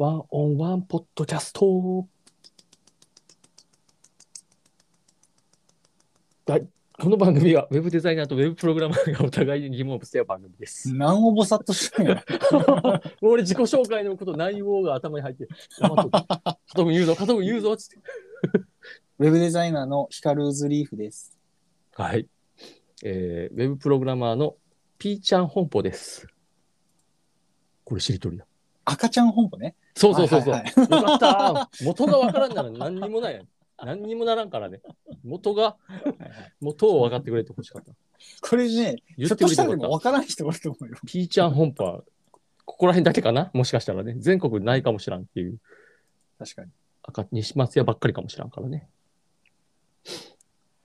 ワンオンワンポッドキャスト。はい。この番組は、ウェブデザイナーとウェブプログラマーがお互いに疑問をぶつけ合う番組です。何をぼさっとしてんや。俺、自己紹介のこと、内容が頭に入って、黙っとく加藤君言うぞ、加藤君言うぞ、つって。ウェブデザイナーのヒカルーズリーフです。はい。えー、ウェブプログラマーのピーちゃん本舗です。これ、しりとりだ。赤ちゃん本舗ね。そうそうそうそう。はいはいよかった。元がわからんなら何にもない。何にもならんからね。元が、元を分かってくれてほしかった。これね、言っひょってとしたらでもくれてよかった。分からん人おると思うよ。ピーちゃん本舗は、ここら辺だけかな？もしかしたらね。全国ないかもしらんっていう。確かに。赤西松屋ばっかりかもしらんからね。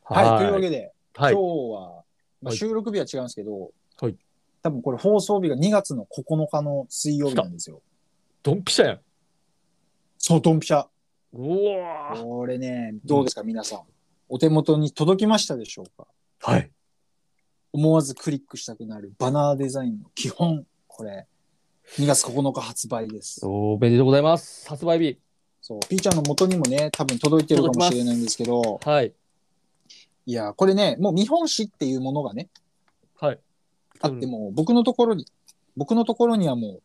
はい、というわけで、はい。今日は、まあ、はい収録日は違うんですけど、はい多分これ放送日が2月の9日の水曜日なんですよ。ドンピシャやん。そう、ドンピシャ。うわーこれね、どうですか、皆さん。お手元に届きましたでしょうか？はい。思わずクリックしたくなるバナーデザインの基本。これ、2月9日発売です。おめでとうございます。発売日。そう、ピーちゃんの元にもね、多分届いてるかもしれないんですけど、はい。いや、これね、もう見本紙っていうものがね、はい。あってもう僕のところに、僕のところにはもう、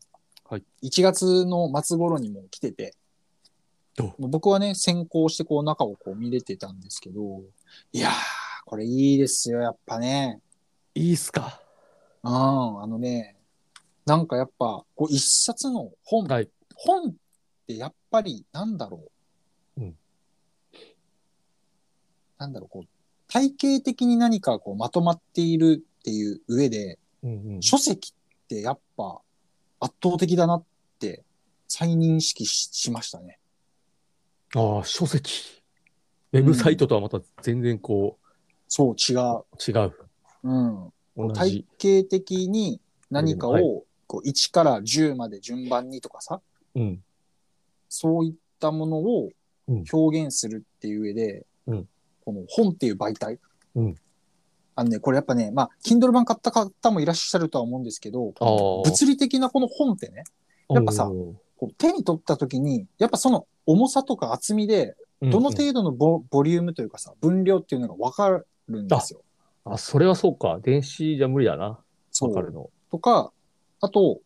はい1月の末頃にもう来てて僕はね、先行してこう中をこう見れてたんですけど、いやー、これいいですよ、やっぱね。いいっすか？うん、あのね、なんかやっぱ、こう一冊の本、はい。本ってやっぱりなんだろう？うんなんだろう、こう、体系的に何かこうまとまっているっていう上で、うんうん。書籍ってやっぱ圧倒的だなって再認識ししましたね。ああ、書籍。ウェブサイトとはまた全然こそう、違う。う、違う。うん。同体じ。系的に何かはいをこう1から10まで順番にとかさ、うん。そういったものをうん表現するっていう上で、うんこの本っていう媒体。うんあのね、これやっぱね、まあ、Kindle 版買った方もいらっしゃるとは思うんですけど、物理的なこの本ってね、やっぱさ手に取った時に、やっぱその重さとか厚みで、どのうんうん程度のボ,、ボリュームというかさ、分量っていうのがわかるんですよ。あ、それはそうか。電子じゃ無理だな。そう。わかるの。とか、あと、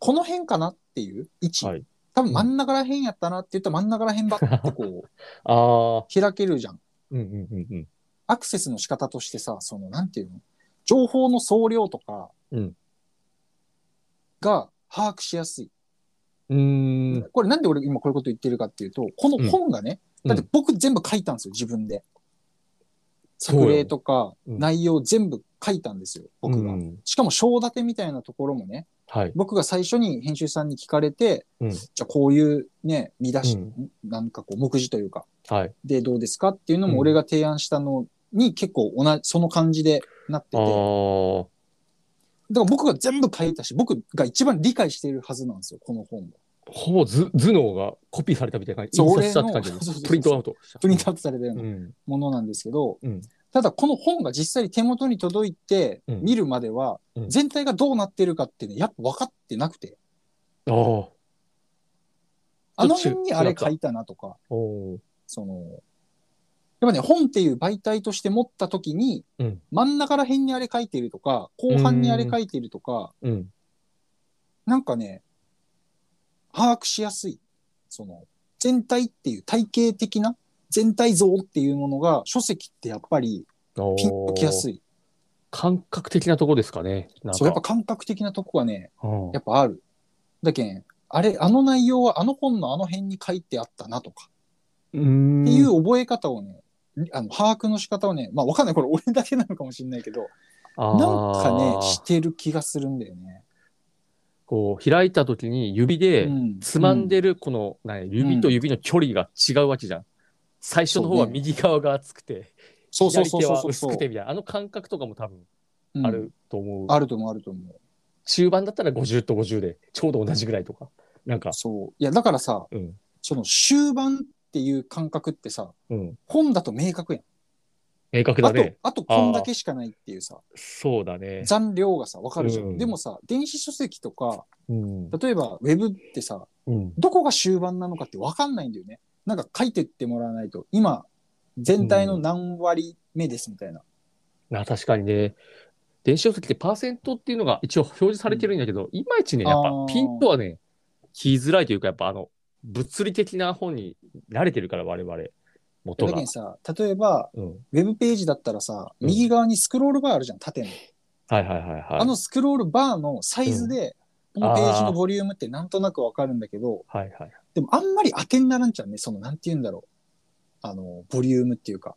この辺かなっていう位置。はい。多分真ん中ら辺やったなって言ったら真ん中ら辺ばってこう、ああ。開けるじゃん。うんうんうんうん。アクセスの仕方としてさ、その、なんていうの？情報の総量とかうんが把握しやすい。うーん。これなんで俺今こういうこと言ってるかっていうと、この本がね、うんだって僕全部書いたんですよ、自分で。そうよ作例とかうん内容全部書いたんですよ、僕が。うんしかも章立てみたいなところもね、はい。僕が最初に編集さんに聞かれて、うんじゃあこういうね、見出し、うんなんかこう目次というか、はい。でどうですかっていうのうんも俺が提案したのに結構同じ、その感じでなってて、ああ。だから僕が全部書いたし、僕が一番理解しているはずなんですよ、この本を。ほぼ頭頭脳がコピーされたみたいな感じ。そう俺のプリントアウト。プリントアウトされたようう。なんものなんですけど、うん。ただこの本が実際に手元に届いてうん。見るまでは、うん。全体がどうなってるかってね、やっぱ分かってなくて、ああ。あの辺にあれ書いたなとか、その、やっぱね、本っていう媒体として持った時に、うん。真ん中ら辺にあれ書いてるとか、後半にあれ書いてるとか、うん。なんかね、把握しやすい。その、全体っていう体系的な全体像っていうものが、書籍ってやっぱりピンときやすい。感覚的なとこですかね。かそう、やっぱ感覚的なとこがね、うんやっぱある。だけん、あれ、あの内容はあの本のあの辺に書いてあったなとか、うーん。っていう覚え方をね、あの、把握の仕方をね、まあわかんない。これ俺だけなのかもしれないけど、なんかね、してる気がするんだよね。こう、開いた時に指でうんつまんでるこの、何指と指の距離が違うわけじゃん。最初の方は右側が厚くて、そうそうそう左手はそう薄くてみたいな。あの感覚とかも多分うんあると思う。あると思う、あると思う。中盤だったら50と50で、ちょうど同じぐらいとか。なんか、そう。いや、だからさ、うん。その終盤っていう感覚ってさ、うん。本だと明確やん。明確だあとね。、あとこんだけしかないっていうさ、そうだね。残量がさ、わかるじゃん。うんでもさ、電子書籍とか、うん。例えばウェブってさ、うん。どこが終盤なのかって分かんないんだよね。なんか書いてってもらわないと、今、全体の何割目ですみたいな。な確かにね。電子書籍ってパーセントっていうのが一応表示されてるんだけど、いまいちね、やっぱピンとはね、聞きづらいというか、やっぱあの、物理的な本に慣れてるから、我々、元がだけど。さ、例えば、うん。ウェブページだったらさ、うん右側にスクロールバーあるじゃん、縦の。はいはいはいはい。あのスクロールバーのサイズで、このページのボリュームってなんとなくわかるんだけど、はいはい。でもあんまり当てにならんちゃうね、その、なんて言うんだろう。あの、ボリュームっていうか。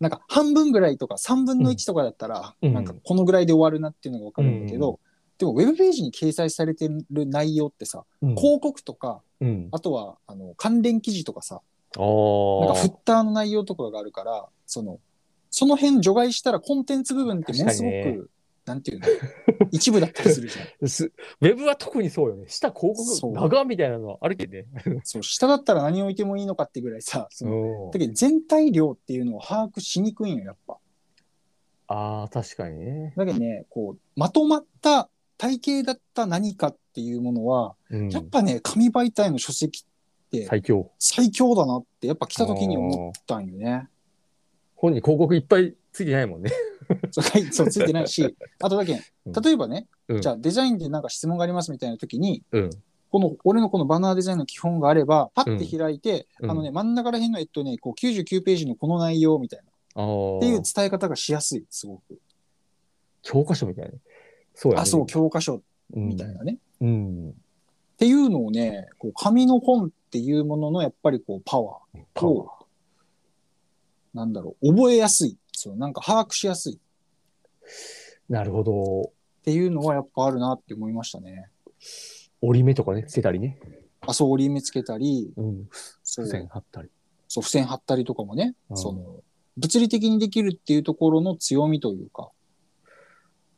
なんか半分ぐらいとか3分の1とかだったら、うんなんかこのぐらいで終わるなっていうのがわかるんだけど、でもウェブページに掲載されてる内容ってさ、うん。広告とか、うん。あとはあの関連記事とかさ。なんかフッターの内容とかがあるから、その、その辺除外したらコンテンツ部分ってものすご確かにく、なんていうの？一部だったりするじゃん。すウェブは特にそうよね。下広告長みたいなのはあるけどね。そう、下だったら何を置いてもいいのかってぐらいさ、そのうんだけど全体量っていうのを把握しにくいんよ、やっぱ。ああ、確かにね。だけどね、こう、まとまった体系だった何かっていうものは、うんやっぱね、紙媒体の書籍って最強。最強だなって、やっぱ来た時に思ったんよね。本に広告いっぱいついてないもんね。そう、ついてないし、あとだけ例えばね、うんじゃあデザインでなんか質問がありますみたいな時に、うん。この、俺のこのバナーデザインの基本があれば、パッて開いて、うんあのね、真ん中ら辺の、えっとね、こう99ページのこの内容みたいな、ああ。っていう伝え方がしやすい、すごく。教科書みたいなね。そうやね。あ、そう、教科書うんみたいなね。うん。っていうのをね、こう紙の本っていうもののやっぱりこうパワー、パワー。なんだろう、覚えやすい。そう、なんか把握しやすいっなるほど。ていうのはやっぱあるなって思いましたね。折り目とかね、つけたりね。あ、そう、折り目つけたり、うん。付、箋貼ったり。そう付箋貼ったりとかもね、うんその、物理的にできるっていうところの強みというか、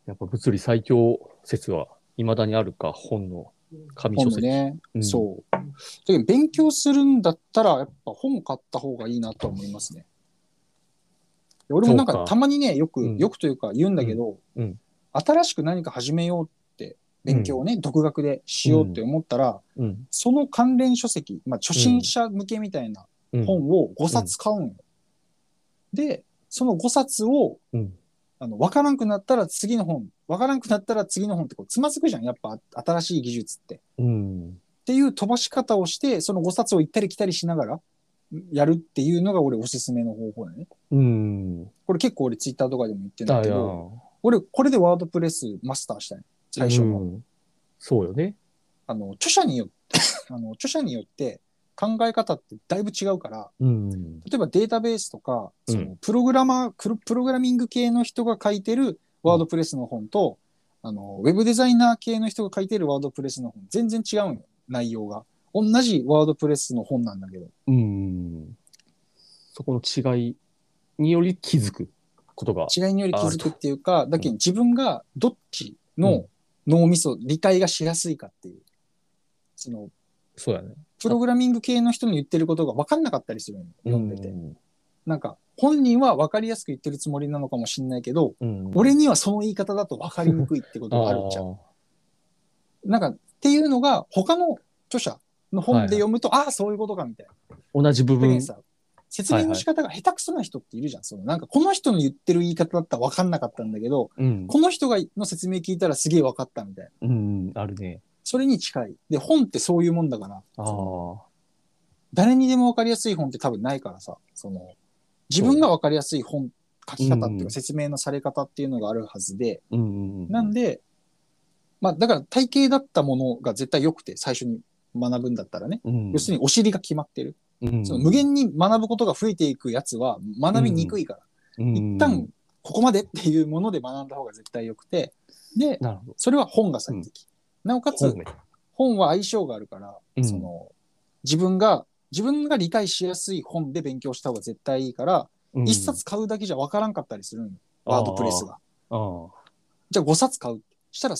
やっぱ物理最強説は未だにあるか、本の紙書籍。ね、うんそう。勉強するんだったら、やっぱ本買った方がいいなとは思いますね。俺もなんかたまにね、よく、うんよくというか言うんだけど、うんうん新しく何か始めようって、勉強をね、独学でしようって思ったら、うん。その関連書籍、まあ初心者向けみたいなうん。本を5冊買うんよ。で、その5冊を、うん。あの、わからんくなったら次の本、わからんくなったら次の本ってこうつまずくじゃん、やっぱ新しい技術って。うん。っていう飛ばし方をして、その5冊を行ったり来たりしながらやるっていうのが俺おすすめの方法だね。うん。これ結構俺ツイッターとかでも言ってるんだけど、俺これでワードプレスマスターしたい。最初の。うんそうよね。あの、著者によって、あの、著者によって考え方ってだいぶ違うから、うん。例えばデータベースとか、うんそのプログラマー、プロプログラミング系の人が書いてるワードプレスの本と、あの、ウェブデザイナー系の人が書いてるワードプレスの本、全然違うんよ、内容が。同じワードプレスの本なんだけど。うん。そこの違いにより気づくことが。違いにより気づくっていうか、だけど自分がどっちの脳みそ、理解がしやすいかっていう。その、そうやね。プログラミング系の人の言ってることが分かんなかったりするのよ読んでて。うんなんか、本人は分かりやすく言ってるつもりなのかもしれないけど、うん。俺にはその言い方だと分かりにくいってことがあるじゃん。なんか、っていうのが他の著者の本で読むと、ああ、そういうことかみたいな。同じ部分説明の仕方が下手くそな人っているじゃん。そのなんか、この人の言ってる言い方だったら分かんなかったんだけど、うん。この人がの説明聞いたらすげえ分かったみたいな。うん。あるね。それに近い。で、本ってそういうもんだから、ああ。誰にでも分かりやすい本って多分ないからさ、その、自分が分かりやすい本、書き方っていううんか説明のされ方っていうのがあるはずで、うん。なんで、まあ、だから体系だったものが絶対良くて、最初に学ぶんだったらね。うん、要するにお尻が決まってる。うん、その無限に学ぶことが増えていくやつは学びにくいから、に一旦、ここまでっていうもので学んだ方が絶対良くて、で。それは本が最適。なおかつ、本は相性があるから、うんその、自分が、自分が理解しやすい本で勉強した方が絶対いいから、うん一、冊買うだけじゃ分からんかったりするのよ。ワードプレスが。じゃあ5冊買う。したら、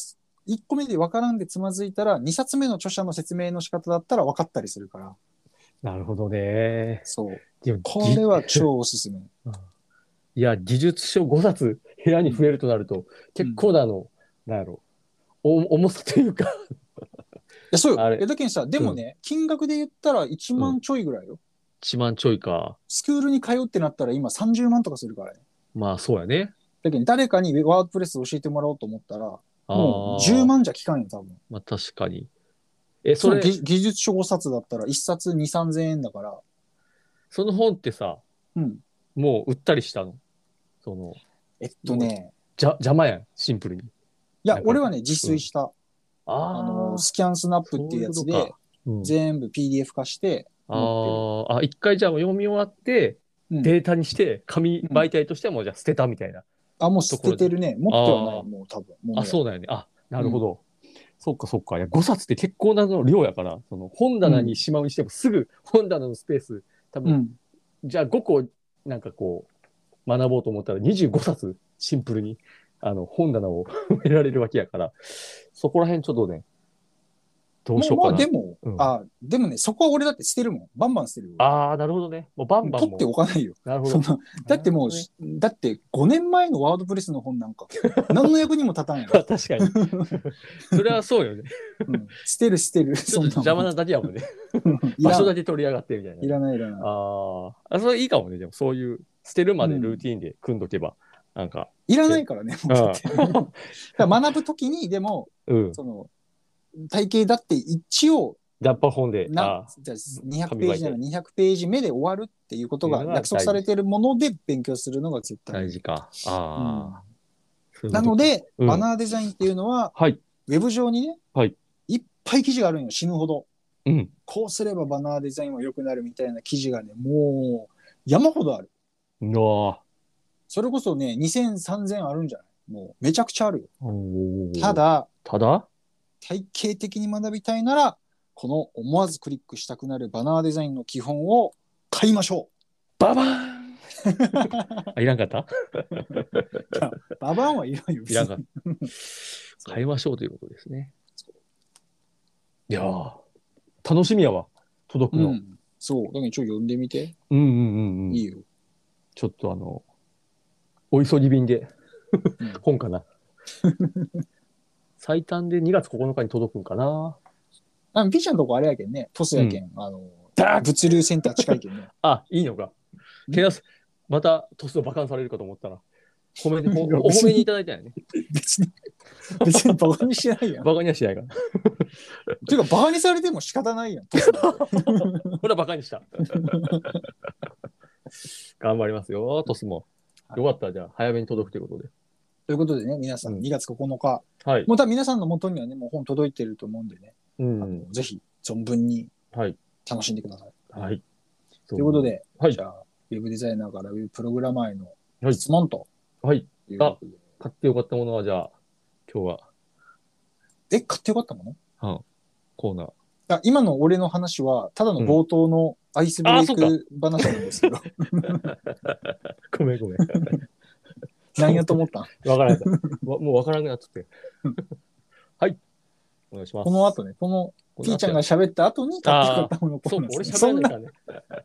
1個目で分からんでつまずいたら、2冊目の著者の説明の仕方だったら分かったりするから。なるほどね。そう。これは超おすすめ。いや、技術書5冊部屋に増えるとなると、結構なあの、なんやろ、お重さというか、や、そうよ。あれえだけどさ、でもね、金額で言ったら1万ちょいぐらいよ。1万ちょいか。スクールに通ってなったら今30万とかするからね。まあそうやね。だけど誰かにワードプレス教えてもらおうと思ったら、もあうー10万じゃ効かんよ、多分。まあ確かに。え、その技技術書5冊だったら1冊2、3000円だから、その本ってさ、うん。もう売ったりしたの？その、えっとね、じゃ、邪魔やん、シンプルに。いやなん、か俺はね、自炊した。ああの、スキャンスナップっていうやつういうことか、うん、全部 PDF 化して、あーあ、一回じゃあ読み終わって、うんデータにして、紙媒体としてはもうじゃあ捨てたみたいな。あ、もう捨ててるね。持ってはない、もう多分。もうあ、そうだよね。あ、なるほど。そっかそっか。いや、5冊って結構なの量やから、その本棚にしまうにしてもすぐ本棚のスペース、多分、うん。じゃあ5個なんかこう、学ぼうと思ったら25冊シンプルに、あの、本棚を 埋められるわけやから、そこら辺ちょっとね、どうしようかな。まあでも、うんあ、でもね、そこは俺だって捨てるもん。バンバン捨てるよ。ああ、なるほどね。もうバンバンも取っておかないよ。なるほど。だってもう、なるだって5年前のワードプレスの本なんか、何の役にも立たんよ。確かに。それはそうよね。うん捨てる捨てる。そんな邪魔なだけやもんね。場所だけ取り上がってみたいな。いらないいらない。ああ、あそれいいかもね。でもそういう、捨てるまでルーティンで組んどけば、なんか、いらないからね、もう 学ぶときに、でも、うん。その、体系だって一応、やっぱ本で、なあじゃあ200ページなら200ページ目で終わるっていうことが約束されているもので勉強するのが絶あ、対大事か。あういうことなの、で、うんバナーデザインっていうのは、はい。ウェブ上にね、はいいっぱい記事があるんよ、死ぬほど。うん。こうすればバナーデザインは良くなるみたいな記事がね、もう山ほどある。のそれこそね、2000、3000あるんじゃない？もうめちゃくちゃあるよ。た、だ、ただ？体系的に学びたいなら、この思わずクリックしたくなるバナーデザインの基本を買いましょババーンあ、いらんかった？う。ババンはいらんよ。いらんかった。変えましょうということですね。いやー楽しみやわ。届くの。うん。そう。だけどちょっと読んでみて。うんうんうんうん。いいよ。ちょっとあの、お急ぎ便でうん本かな。最短で2月9日に届くんかな。あのピーちゃんのとこあれやけんね。トスやけん。あの、だ物流センター近いけんね。あ、いいのか。けなす、またトスを馬鹿にされるかと思ったら、褒めて、お褒めにいただいたんやね。別に、別にバカにしてないやん。馬鹿にはしないから。ていうか、バカにされても仕方ないやん。トスほら、馬鹿にした。頑張りますよ、トスも。よかった、じゃあ、早めに届くということで。ということでね、皆さんうん2月9日、はい。もう多分皆さんの元にはね、もう本届いてると思うんでね、うあん。のぜひ存分にはい。楽しんでください。はい。とということ、で、はいじゃあ、ウェブデザイナーからウェブプログラマーへのはい質問とはい。いうことで。買ってよかったものは、じゃあ、今日は、え、買ってよかったもの？コーナー。あ今の俺の話は、ただの冒頭のアイスブレイク話なんですけど、ごめんごめん。何やと思ったん？わからん。わもうわからなくなっちゃって。はい。お願いします。この後ね、このピーちゃんが喋った後に買ってったものコそう俺ですねそんな、からね。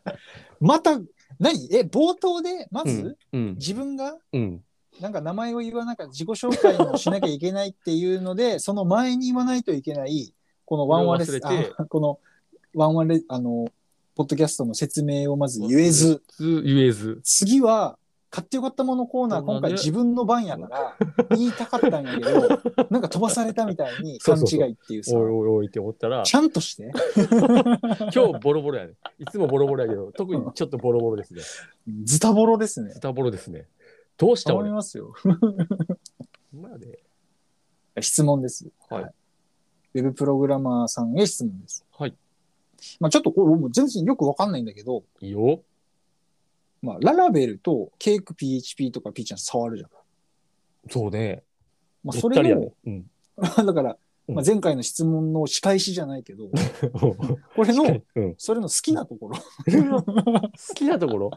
また、何？え、冒頭で、まず、うん。自分がうん。なんか名前を言わなきゃ自己紹介もしなきゃいけないっていうので、その前に言わないといけない、このワンワンレス、これを忘れてあ このワンワンレあの、ポッドキャストの説明をまず言えず、ず言えず。次は、買ってよかったものコーナー、今回自分の番やから、言いたかったんやけど、なんか飛ばされたみたいに勘違いっていうさ、おいおいおいって思ったら、ちゃんとして、今日ボロボロやね。いつもボロボロやけど、特にちょっとボロボロですね。ズタボロですねズ。タボロですね。どうした思い俺。ますよ。まやで。質問です。はいウェブプログラマーさんへ質問です。はい。まあちょっとこれ全然よくわかんないんだけど、いいよ。まあララベルとケーク PHP とかピーちゃん触るじゃん。そうね。まあそれのべったりやね、うん。だから、うんまあ、前回の質問の仕返しじゃないけど、これの、うん。それの好きなところ。好きなところ？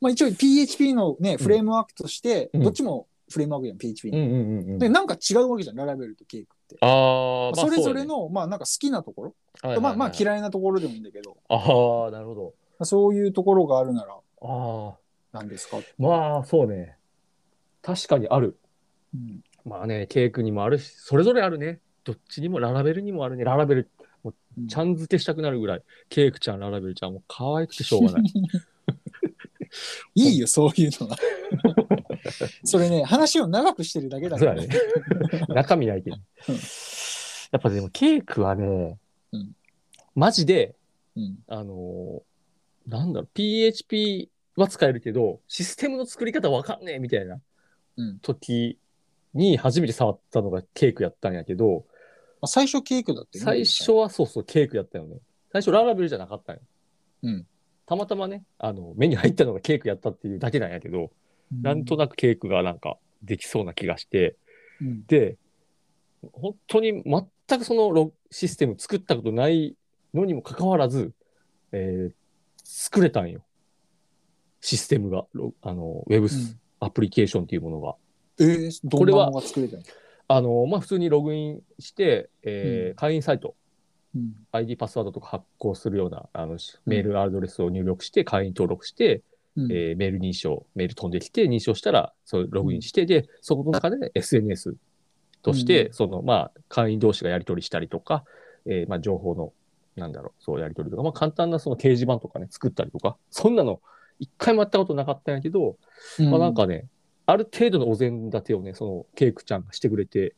まあ一応 PHP のね、フレームワークとして、うんどっちもフレームワークじゃん、PHP の。うんうんうんうん。で、なんか違うわけじゃん、ララベルとケークって。あまあ、あそれぞれの、まあなんか好きなところ、まあまあい。嫌いなところでもいいんだけど、ああ、なるほど。まあそういうところがあるならああ、何ですか、まあ、そうね。確かにある。うんまあね、ケイ君にもあるし、それぞれあるね。どっちにもララベルにもあるね。ララベル、うんちゃん付けしたくなるぐらい、ケイクちゃん、ララベルちゃん、もう可愛くてしょうがない。いいよ、そういうのは。それね、話を長くしてるだけだからね。中身ないけど。うんやっぱでも、ケイクはね、うんマジで、うん。あのーなんだろう、PHP は使えるけど、システムの作り方わかんねえみたいなうん。時に初めて触ったのがケイクやったんやけど、まあ、最初ケークだってね最初はそうそう、ケイクやったよね。最初ララベルじゃなかったんよ。うん。たまたまね、あの、目に入ったのがケイクやったっていうだけなんやけど、なんとなくケイクがなんかできそうな気がして、うん。で、本当に全くそのロシステム作ったことないのにもかかわらず、えー作れたんよ。システムが、ロあの、ウェブうん。アプリケーションっていうものが。えー、どんなのが作れたの？あの、まあ、普通にログインして、えーうん。会員サイト、うん。ID パスワードとか発行するようなあのメールアドレスを入力して、会員登録して、うん。えーメール認証、メール飛んできて、認証したら、そうログインして、で、そこの中で SNS として、うん。その、まあ、会員同士がやり取りしたりとか、えーまあ、情報の、なんだろう、そうやり取りとか、まあ、簡単なその掲示板とかね、作ったりとか、そんなの、一回もやったことなかったんやけど、まあ、なんかね、ある程度のお膳立てをね、その、ケイクちゃんがしてくれて、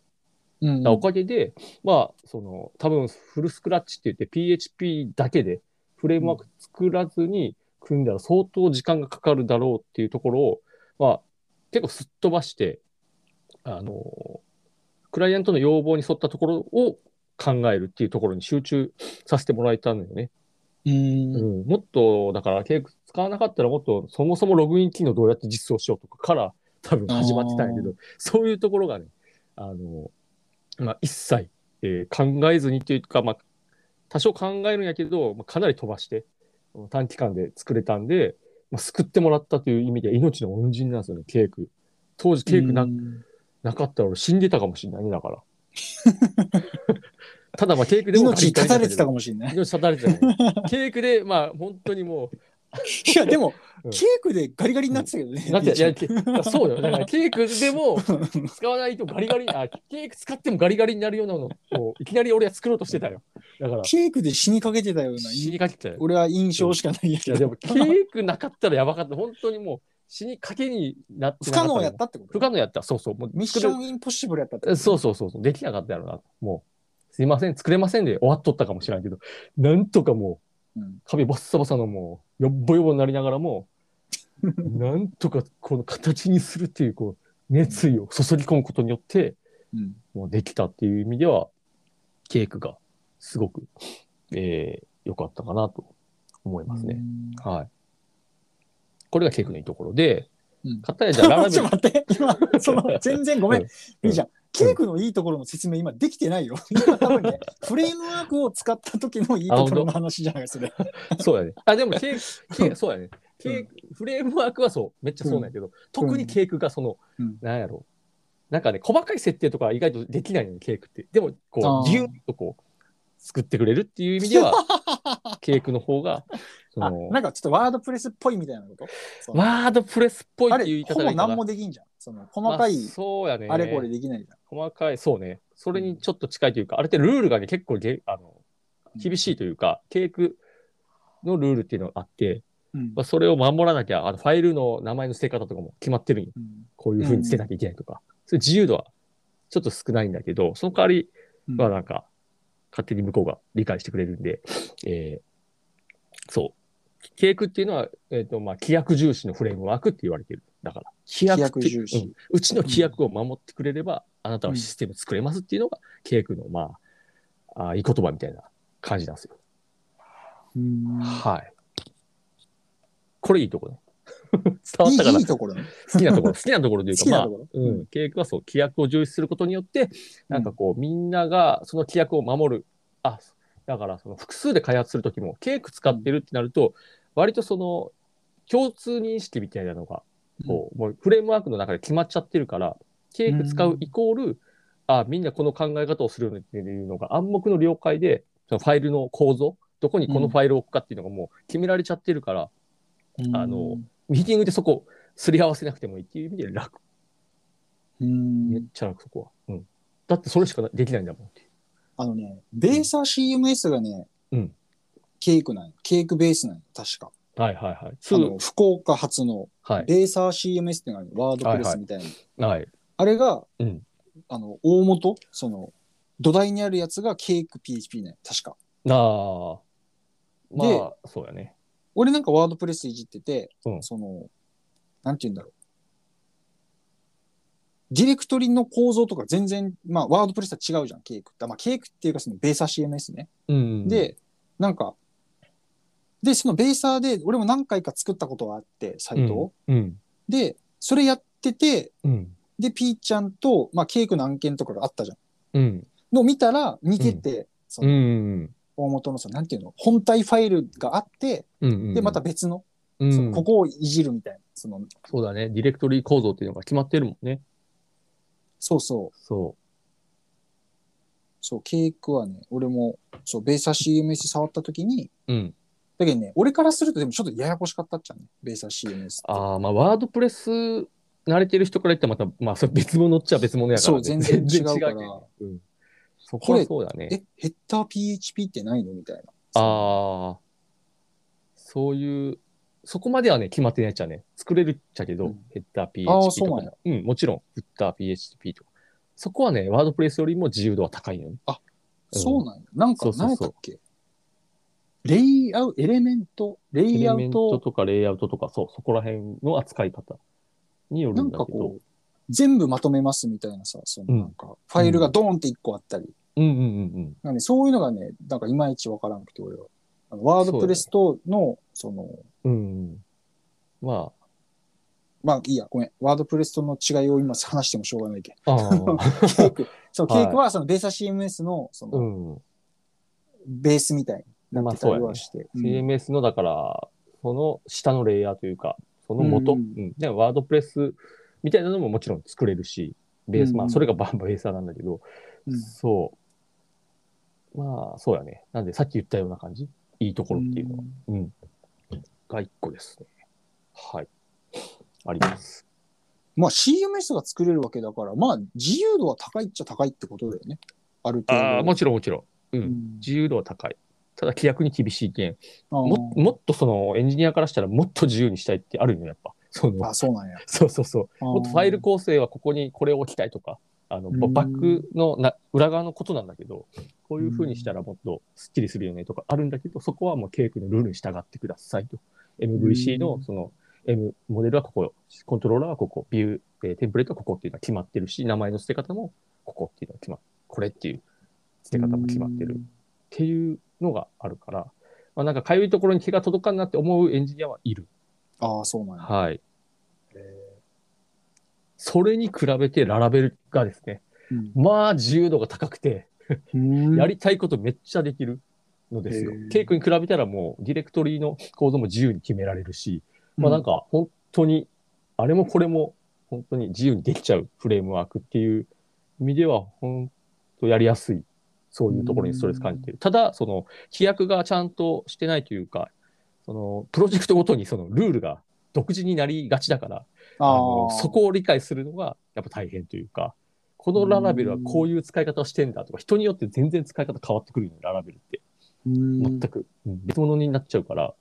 うん、おかげで、まあ、その、多分フルスクラッチって言って PHP だけでフレームワーク作らずに組んだら相当時間がかかるだろうっていうところを、まあ、結構すっ飛ばして、あの、クライアントの要望に沿ったところを考えるっていうところに集中させてもらえたんだよね。うん。うん、もっと、だから、ケーク使わなかったらもっと、そもそもログイン機能どうやって実装しようとかから多分始まってたんやけど、そういうところがね、あの、まあ、一切、えー考えずにっていうか、まあ、多少考えるんやけど、まあ、かなり飛ばして、短期間で作れたんで、まあ、救ってもらったという意味で命の恩人なんですよね、ケーク。当時ケークな,、うんなかったら俺死んでたかもしれないね、だから。ただまあケークでも命絶たれてたかももしれない。命絶たれてたね。ケークで、まあ本当にもいや、でも、うんケークでガリガリになってたけどね。そうだよ。だからケークでも使わないとガリガリ、あ、ケーク使ってもガリガリになるようなのをいきなり俺は作ろうとしてたよ。だから、ケークで死にかけてたような、死にかけて。俺は印象しかないんやいや、けど。でもケークなかったらやばかった。本当にもう死にかけになって不可能やったってこと？不可能やった。そうそう。もうミッションインポッシブルやったってそうそうそう。できなかったやろな。もう、すいません、作れませんで終わっとったかもしれないけど、なんとかもう、うん。壁バッサバサのもう、よっぼよぼになりながらも、なんとかこの形にするっていう、こう、熱意を注ぎ込むことによって、うん。もうできたっていう意味では、ケークがすごく、えー、良かったかなと思いますね。はい。これがケークのいいところで、うん。片やじゃあララベ ちょルっと待って、今、その、全然ごめん。いいじゃん。ケークのいいところの説明今できてないよ。今多分ね、フレームワークを使った時のいいところの話じゃないそれ。そうやね。あ、でもケーク、ケークそうやね。ケーク、フレームワークはそう、めっちゃそうなんやけど、特にケークがその、うんなんやろなんかね、細かい設定とかは意外とできないのよ、ケークって。でも、こう、ギュンとこう、作ってくれるっていう意味では、ケークの方が、そあ、の、なんかちょっとワードプレスっぽいみたいなこと？ワードプレスっぽいあっていう言い方がいいかな。もできんじゃん。その、細かいまあ、そうやね。あれこれできないじゃん。細かい、そうね。それにちょっと近いというか、あれってルールがね、結構げあの厳しいというか、ケークのルールっていうのがあって、うんまあ、それを守らなきゃ、あのファイルの名前の捨て方とかも決まってるんよ。うんこういう風に捨てなきゃいけないとか。そういう自由度はちょっと少ないんだけど、その代わりうんはなんか、勝手に向こうが理解してくれるんで、えーそう。ケークっていうのは、えっ、と、まあ、規約重視のフレームワークって言われてる。だから、規約重視うんうちの規約を守ってくれれば、あなたはシステム作れますっていうのが、ケークの、まあ、あーいい言葉みたいな感じなんですよ。うんはい。これいいとこね。伝わったかな？いいいところね。好きなところ、好きなところというか、まあ、ううんん、契約はそう、規約を重視することによって、なんかこう、みんながその規約を守る。あ、だからその複数で開発するときも、ケーク使ってるってなると、割とその、共通認識みたいなのが、こう、もうフレームワークの中で決まっちゃってるから、ケーク使うイコール、あ、みんなこの考え方をするっていうのが暗黙の了解で、そのファイルの構造、どこにこのファイルを置くかっていうのがもう決められちゃってるから、うんあの、ミーティングでそこすり合わせなくてもいいっていう意味で楽。うんめっちゃ楽、そこは。うん。だってそれしかできないんだもん。あのね、ベーサー CMS がね、うんケークなんよケークベースなんよ確か。はいはいはい。あの、福岡発のはい。ベーサー CMS っていうのがワードプレスみたいな。はい。あれが、うんあの、大元、その、土台にあるやつがケーク PHP ね、確か。なあ。まであ、そうやね。俺なんかワードプレスいじってて、うんその、なんて言うんだろう。ディレクトリの構造とか全然、まあ、ワードプレスとは違うじゃん、ケークって。まあ、ケークっていうか、そのベーサー CMS ね。うん。で、なんか、で、そのベーサーで、俺も何回か作ったことがあって、サイトを。うん。で、それやってて、うん。で、ピーちゃんと、まあ、ケークの案件とかがあったじゃん。うん。のを見たら、似てて、その、うん。大元のその、なんていうの、本体ファイルがあって、うん。で、また、別の、うん、そのここをいじるみたいな。その、そうだね。ディレクトリ構造っていうのが決まってるもんね。そうそう。そそう、ケークはね、俺も、そう、ベーサー CMS 触った時に、う。うん。だけどね、俺からするとでもちょっとややこしかったっちゃうね。ベーサー CMS って。ああ、まあ、ワードプレス慣れてる人から言ったらまた、まあ、それ別物っちゃ別物やから、ね。そう全然違うからうん。そこはそうだね。え、ヘッダー PHP ってないのみたいな。ああ、そういう、そこまではね、決まってないっちゃね。作れるっちゃけど、うんヘッダー PHP とかそうなんや。うん、もちろん、フッター PHP とか。そこはね、ワードプレスよりも自由度は高いのよね。うんそうなんや。なんかそう、そうそう何やったっけ？レイアウト、エレメント、レエイアウト、とかレイアウトとか、そう、そこら辺の扱い方によるなんんだけど。かこう、全部まとめますみたいなさ、そのうんなんか、ファイルがドーンって1個あったり、うんうんうんうん。なんでそういうのがね、なんかいまいちわからんくて、俺は。あのワードプレスとの、その、うんうん。ままあいいや、ごめん。ワードプレスとの違いを今話してもしょうがないけん。あ、ああ、ケーク、そう、はいケークはそのベーサー CMS の、その、うん。ベースみたいになってたりはして。うん CMS の、だから、その下のレイヤーというか、その元、ううんワードプレスみたいなのももちろん作れるし、ベース、うんまあ、それがバンバベーサーなんだけど、うんそう。まあ、そうやね。なんで、さっき言ったような感じ、いいところっていうのは、うん。が一個ですね。はい。あります。まあ CMS が作れるわけだから、まあ自由度は高いっちゃ高いってことだよね。ある程度。ああ、もちろんもちろん。うん。うん自由度は高い。ただ、規約に厳しいけん、ももっとそのエンジニアからしたらもっと自由にしたいってあるのよ、やっぱ。そのあ、そうなんや。そうそうそう。もっとファイル構成はここにこれを置きたいとか、あのうんバックのな裏側のことなんだけど、こういう風にしたらもっとスッキリするよねとかあるんだけど、そこはもうケイクのルールに従ってくださいと。MVC うんのその M モデルはここ、コントローラーはここ、ビュー、えーテンプレートはここっていうのは決まってるし、名前の捨て方もここっていうのは決まっこれっていう捨て方も決まってるっていうのがあるから、まあ、なんかかゆいところに手が届かんなって思うエンジニアはいる。ああ、そうなんや。はい。それに比べてララベルがですね、うんまあ自由度が高くて、うんやりたいことめっちゃできるのですよ。ケイクに比べたらもうディレクトリの構造も自由に決められるし、まあなんか本当に、あれもこれも本当に自由にできちゃうフレームワークっていう意味では本当やりやすい。そういうところにストレス感じてる。ただ、その規約がちゃんとしてないというか、そのプロジェクトごとにそのルールが独自になりがちだから、ああのーそこを理解するのがやっぱ大変というか、このララベルはこういう使い方をしてんだとか、人によって全然使い方変わってくるよね、ララベルって。うん全く、うん別物になっちゃうから、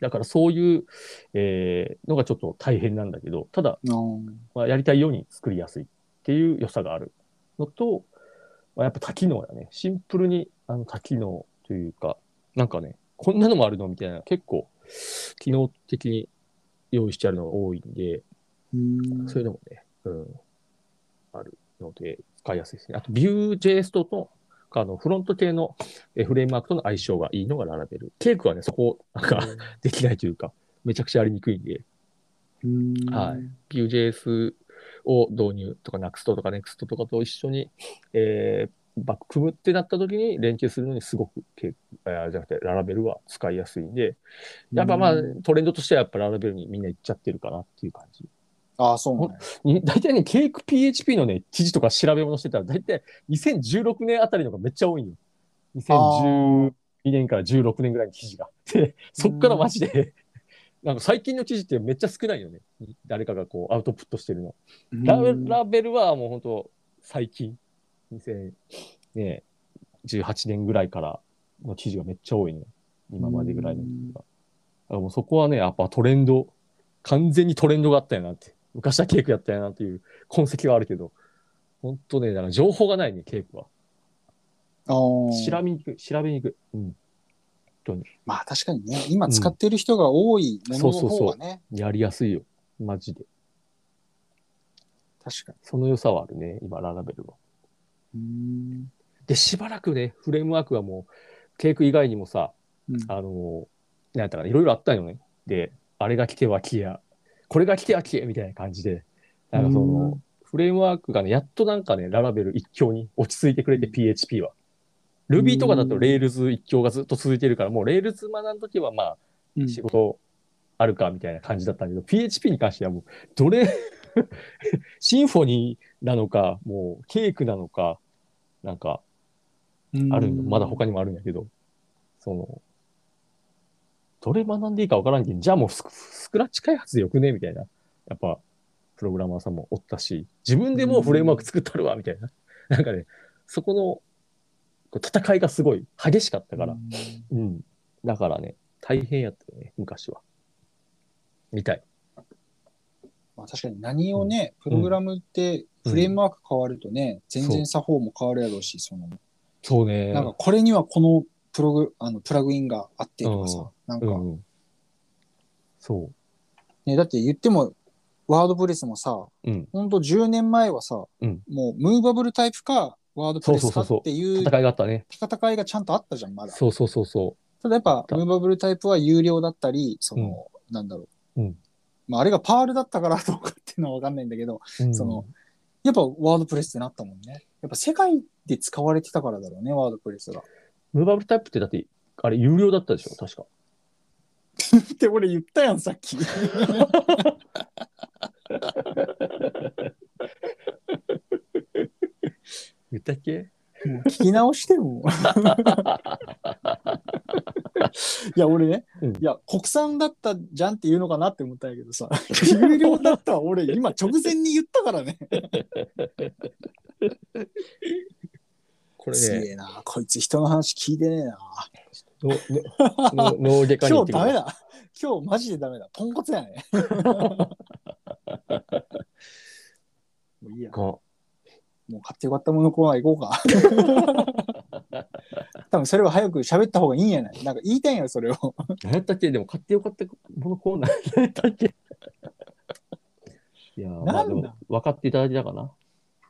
だからそういう、えーのがちょっと大変なんだけど、ただ、まあ、やりたいように作りやすいっていう良さがあるのと、まあ、やっぱ多機能だね。シンプルにあの多機能というか、なんかね、こんなのもあるのみたいな、結構、機能的に用意してあるのが多いんで、うんそういうのもね、うん、あるので、使いやすいですね。あと、Vue.js との、あの、フロント系のえフレームワークとの相性がいいのがララベル。ケイクはね、そこ、なんか、できないというか、めちゃくちゃやりにくいんで、うんはい。Vue.js を導入とか Next とか Next とかと一緒に、えーバック組むってなった時に連携するのにすごくじゃなくてララベルは使いやすいんで、やっぱまあうんトレンドとしてはやっぱララベルにみんな行っちゃってるかなっていう感じ。ああ、そうなんや。に大体ね、ケーク PHP のね、記事とか調べ物してたら、大体2016年あたりのがめっちゃ多いんよ。2012年から16年ぐらいの記事が。で、そっからマジで、なんか最近の記事ってめっちゃ少ないよね。誰かがこうアウトプットしてるの。ララベルはもう本当最近。2000、ね、2018年ぐらいからの記事がめっちゃ多いね。今までぐらいの記事が。だからもうそこはね、やっぱトレンド、完全にトレンドがあったよなって。昔はケークやったよなっていう痕跡はあるけど、本当ね、だから情報がないね、ケークは。あー調べにくい、調べにくい。うん。まあ確かにね、今使ってる人が多いものの方がね、やりやすいよ。マジで。確かに。その良さはあるね、今、ララベルは。うーんで、しばらくね、フレームワークはもう、ケーク以外にもさ、うんあの、なんやったかな、いろいろあったよね。で、あれが来ては消え、これが来ては消え、みたいな感じで、なんかその、フレームワークがね、やっとなんかね、ララベル一強に落ち着いてくれて、PHP は。Ruby とかだと Rails 一強がずっと続いてるから、もう Rails 学んときはまあ、うん仕事あるかみたいな感じだったんだけど、PHP に関してはもう、どれ、シンフォニーなのか、もうケークなのか、なんか、あるまだ他にもあるんやけど、その、どれ学んでいいかわからんけど、じゃあもうスクラッチ開発でよくねみたいな。やっぱ、プログラマーさんもおったし、自分でもうフレームワーク作ったるわみたいな。なんかね、そこの戦いがすごい激しかったから、うんうん。だからね、大変やったよね、昔は。みたい。まあ、確かに何をね、プログラムってフレームワーク変わるとね、全然作法も変わるやろうし、その、そうね。なんかこれにはこのプログあのプラグインがあってとかさ、なんか、うんうん。そう。ね、だって言っても、ワードプレスもさ、うん。ほんと10年前はさ、うんもうムーバブルタイプか、ワードプレスかそうそうそうそうっていう戦いがあったね。戦いがちゃんとあったじゃん、まだ。そうそうそうそただやっぱムーバブルタイプは有料だったり、その、なんだろう。うんまあ、あれがパールだったからどうかっていうのはわかんないんだけど、う。うんその、やっぱワードプレスってなったもんね。やっぱ世界で使われてたからだろうね、ワードプレスが。ムーバブルタイプってだって、あれ有料だったでしょ確か。って俺言ったやん、さっき。言ったっけ？もう聞き直しても。いや、俺ね、うんいや、国産だったじゃんって言うのかなって思ったんやけどさ、有料だったわ俺、今直前に言ったからね。これね、すげえな、こいつ人の話聞いてねえな。ののの脳外科に行ってくる今日ダメだ。今日マジでダメだ。ポンコツやね。もういいや。こもう買ってよかったものコーナー行こうか。多分それは早く喋った方がいいんやない。なんか言いたいんやそれを。う何やったっけ？でも買ってよかったものコーナー何やったっけ？いやー、まあでも分かっていただいたかな？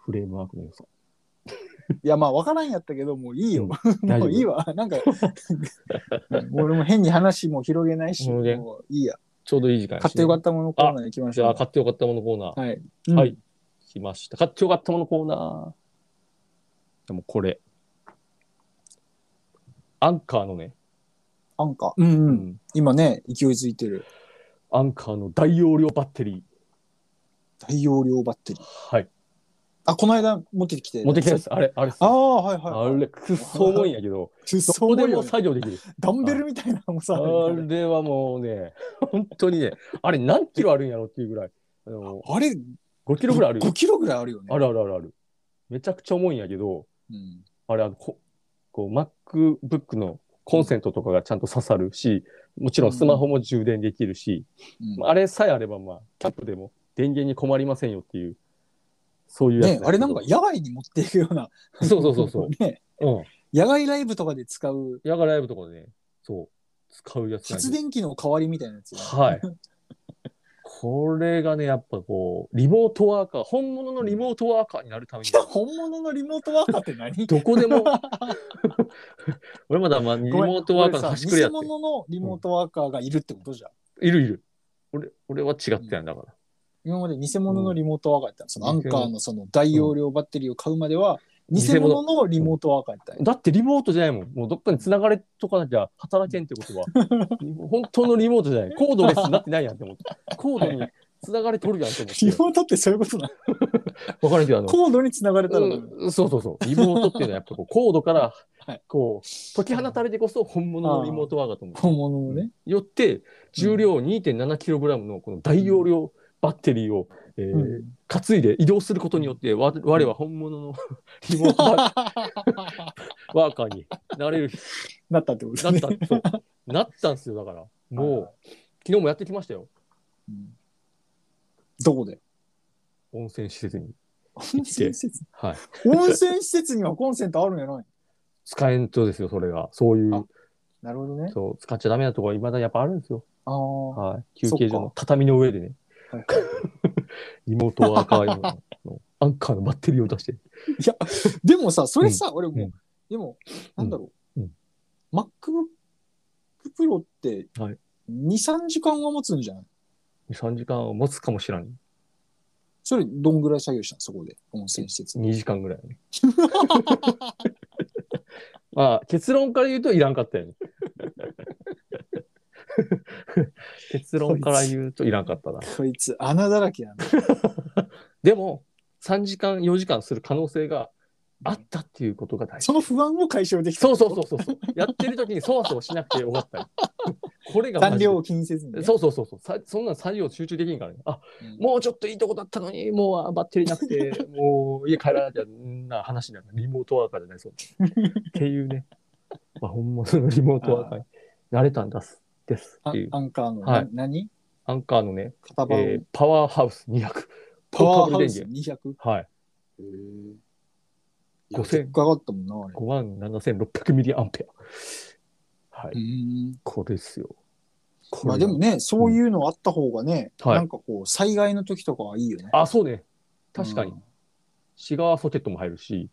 フレームワークの良さ。いや、まあ分からんやったけど、もういいよ。もういいわ。なんか、俺も変に話も広げないし、もういいや。ちょうどいい時間ね買ってよかったものコーナー行きましょう。じゃあ、買ってよかったものコーナー。はい。はい。来ました。買ってよかったものコーナー。でもこれ。アンカーのね、アンカー。うん、う。うんん今ね、勢いづいてる。アンカーの大容量バッテリ大容量バッテリー。ー。はい。あ、この間持ってきて。持ってきたやつ。あれ、あれっすああ、はいはい、はい。あれ、くっそ重いんやけど、くっそどこでも作業できる。ダンベルみたいなのもさ、あれはもうね、本当にね、あれ何キロあるんやろっていうぐらい。あのあれ、5キロぐらいあるよ5。キロぐらいあるよね。あるあるあるある。めちゃくちゃ重いんやけど、うん。あれ、あのここう MacBook のコンセントとかがちゃんと刺さるし、もちろんスマホも充電できるし、うんあれさえあれば、まあ、キャンプでも電源に困りませんよっていう、そういうやつだけどねあれなんか野外に持っていくような。そうそうそうそう。ねうん。野外ライブとかで使う野外ライブとかでね、そう、使うやつ発電機の代わりみたいなやつ、はい。これがね、やっぱこう、リモートワーカー、本物のリモートワーカーになるために本物のリモートワーカーって何？どこでも、俺まだまあリモートワーカーの端くれやって俺さ偽。物のリモートワーカーがいるってことじゃん。いるいる。俺、俺は違ってやんだから。今まで偽物のリモートワーカーやったのそのアンカー偽のその大容量バッテリーを買うまでは、偽物のリモートワーカーやったんやだってリモートじゃないもん。もうどっかに繋がれとかなきゃ働けんってことは。本当のリモートじゃない。コードレスになってないやんって思って。コードに繋がれとるやんって思って。リモートってそういうことなの？わからんけど、あの、コードにつながれたらうんそうそうそう。リモートっていうのはやっぱこう コードからはい、こう、解き放たれてこそ本物のリモートワーカーと思う。本物のね。よって、重量 2.7kg のこの大容量バッテリーをえーうん担いで移動することによって、わ我は本物の リモートワーカーワーカーになれる、なったってことなっね。た、そうなったんですよ、だから。もう、昨日もやってきましたよ。うんどこで？温泉施設に。温泉施設？はい。温泉施設にはコンセントあるんやない？使えんとですよ、それが。そういうあ、なるほどね。そう、使っちゃダメなところがいまだにやっぱあるんですよ。ああ。はい。休憩所の畳の上でねはい。リモートワーカー用ののアンカーのバッテリーを出して。いや、でもさ、それさ、俺も、うんでも、なんだろう。うん MacBook Pro って、はい2、3時間は持つんじゃない？2、3時間持つかもしらん。それ、どんぐらい作業したの？そこで、温泉施設。2時間ぐらいね。まあ、結論から言うといらんかったよね。結論から言うといらんかったな。こいつ、穴だらけやな。でも、3時間、4時間する可能性があったっていうことが大事。その不安を解消できた。そうそうそうそうそう。やってる時にそわそわしなくてよかったよ。これがマジで残量を気にせずにね、そうそうそうそうさ。そんなん作業集中できんからね。あ、うんもうちょっといいとこだったのに、もうバッテリーなくて、もう家帰らなきゃんな話になる。リモートワーカーじゃないそう。っていうね。まあ、本物のリモートワーカーになれたんだす。ですあっていう。アンカーの、はいな何？アンカーのね、えーパワーハウス200。パワーハウスポータブル電源200。はい。へー5000かかったもんな、あれ。5万7600ミリアンペア。はうい。んこれですよ。まあでもね、そういうのあった方がね、はいなんかこう、災害の時とかはいいよね。あ、そうね。確かにうん。シガーソケットも入るし、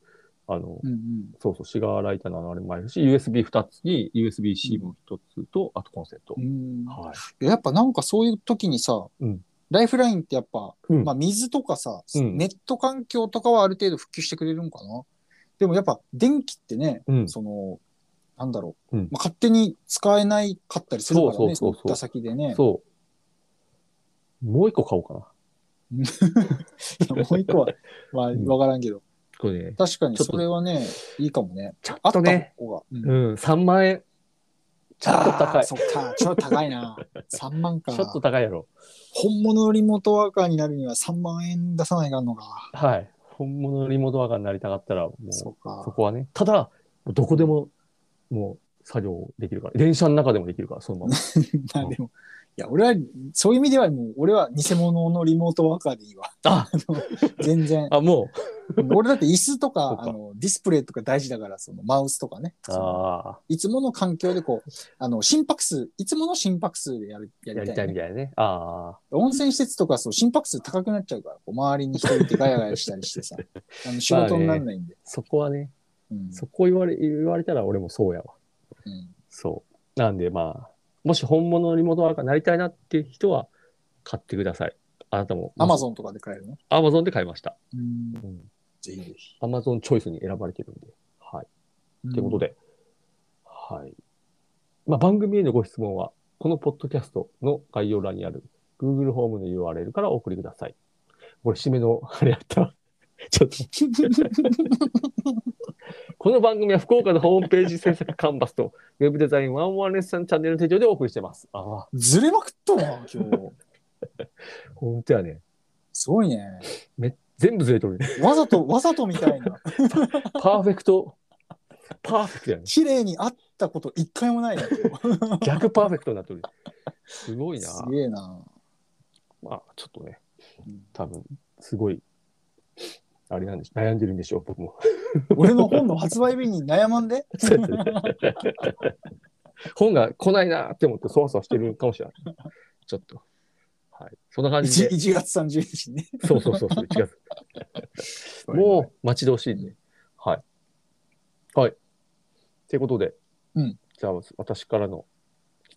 あの、うんうん。そうそう、シガーライターのあれも入るし、USB2 つに USB-C も1つと、あとコンセントう。んはい。やっぱなんかそういう時にさ、うんライフラインってやっぱ、うんまあ水とかさ、うんネット環境とかはある程度復旧してくれるんかな？でもやっぱ電気ってね、うんその、なんだろう、うんまあ、勝手に使えないかったりするからね、そうそう先でね。そう。もう一個買おうかな。もう一個は、まあ、んわからんけど、これね、確かにそれはね、いいかもね。ちょっとね、方が。うんうん、3万円。ちょっと高い。そっか、ちょっと高いな。3万か。ちょっと高いやろ。本物のリモートワーカーになるには3万円出さないかんのか。はい。本物のリモートワーカーになりたかったら、もう、そ。こはね。ただ、どこでも、もう、作業できるから。電車の中でもできるから、そのまま。まあでも、いや、俺は、そういう意味ではもう、俺は偽物のリモートワーカーでいいわ。あ 全然。あ、も 俺だって椅子とか、かあの、ディスプレイとか大事だから、そのマウスとかね。ああ、いつもの環境でこう、あの、心拍数、いつもの心拍数でやる、ややりたいりたい、ね。みたいなね。あ温泉施設とかそう、心拍数高くなっちゃうから、こう周りに人いてガヤガヤしたりしてさ、あの仕事にならないんで。あ、そこはね、うんそこ言われ、言われたら俺もそうやわ。うんそう。なんでまあ、もし本物のリモートワーカーになりたいなっていう人は買ってください。あなたも。アマゾンとかで買えるの？アマゾンで買いました。うんうん。ぜひぜひ。アマゾンチョイスに選ばれてるんで。はい。ということで、はい。まあ、番組へのご質問は、このポッドキャストの概要欄にある Google ホームの URL からお送りください。これ、締めの、あれやったわ。ちょっと。この番組は福岡のホームページ制作カンバスとウェブデザインワンワンレッスンチャンネルの提供でお送りしてます。ああ、ずれまくったな、今日。ほんとやね。すごいね。全部ずれとるね。わざと、わざとみたいな。パーフェクト。パーフェクトやね。綺麗にあったこと一回もないな、逆パーフェクトになってる。すごいな。すげえな。まあ、ちょっとねうん、多分、すごい、あれなんでし悩んでるんでしょう、僕も。俺の本の発売日に悩まんで？本が来ないなって思って、そわそわしてるかもしれない。ちょっと。はい。そんな感じ 1, で。1月30日にね。そうそうそうそう、1月。もう待ち遠しいね。はい。はい。ということで、うんじゃあ、私からの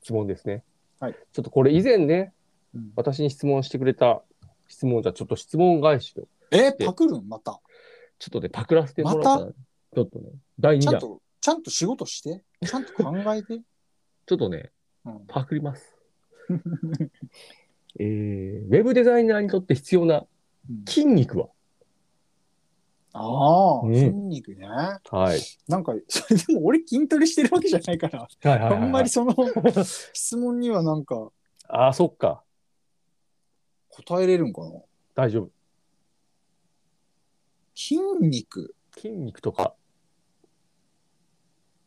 質問ですね。はい。ちょっとこれ以前ね、うん私に質問してくれた質問じゃ、ちょっと質問返しを、え、パクるん？また。ちょっとね、パクらせてもらったら、ちょっとね、第2弾、ちちゃんと、ちゃんと仕事して？ちゃんと考えて？ょっとね、うん、パクります。えー、ウェブデザイナーにとって必要なうん筋肉は？ああ、うん筋肉ね。はい。なんか、それでも俺筋トレしてるわけじゃないから、はいはいはい、はい。あんまりその質問にはなんかああ、そっか。答えれるんかな？大丈夫。筋肉。筋肉とか。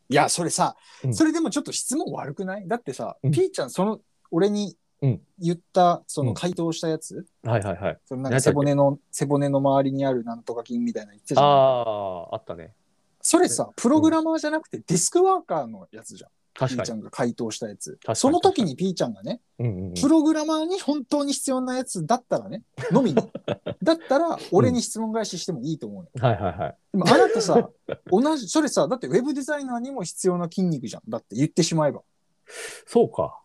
いや、それさ、うんそれでもちょっと質問悪くない？だってさ、うんピーちゃん、その、俺にうん言った、そのうん回答したやつ、はいはいはい。そのなんか背骨の、背骨の周りにあるなんとか筋みたいなの言ってたじゃん。ああ、あったね。それさ、プログラマーじゃなくてデスクワーカーのやつじゃん。確かに。ピーちゃんが回答したやつ。かにその時にピーちゃんがね、うんうんうんプログラマーに本当に必要なやつだったらね、のみに。だったら、俺に質問返ししてもいいと思うの。はいはいはい。でもあなたさ、同じ、それさ、だってウェブデザイナーにも必要な筋肉じゃん。だって言ってしまえば。そうか。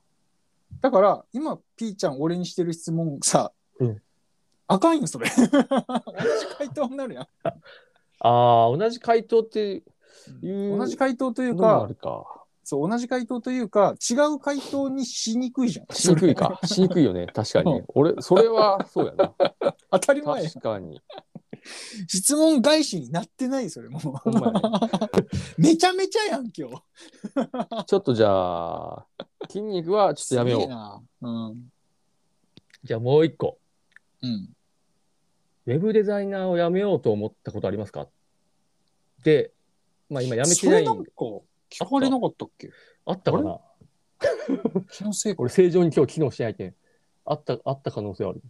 だから、今、ピーちゃん俺にしてる質問さ、うんあかんよ、それ。同じ回答になるやん。ああ、同じ回答っていう。同じ回答というかのもある、か。そう、同じ回答というか、違う回答にしにくいじゃん。しにくいか。しにくいよね。確かにね。俺、それはそうやな。当たり前確かに。質問返しになってない、それも。めちゃめちゃやん、今日。ちょっとじゃあ、筋肉はちょっとやめよう。うん。じゃあもう一個。うん。ウェブデザイナーをやめようと思ったことありますか？で、まあ今やめてそないれなんか、聞かれなかったっけ？あったかな？気のせいか。俺正常に今日機能してないけん。あった、あった可能性ある。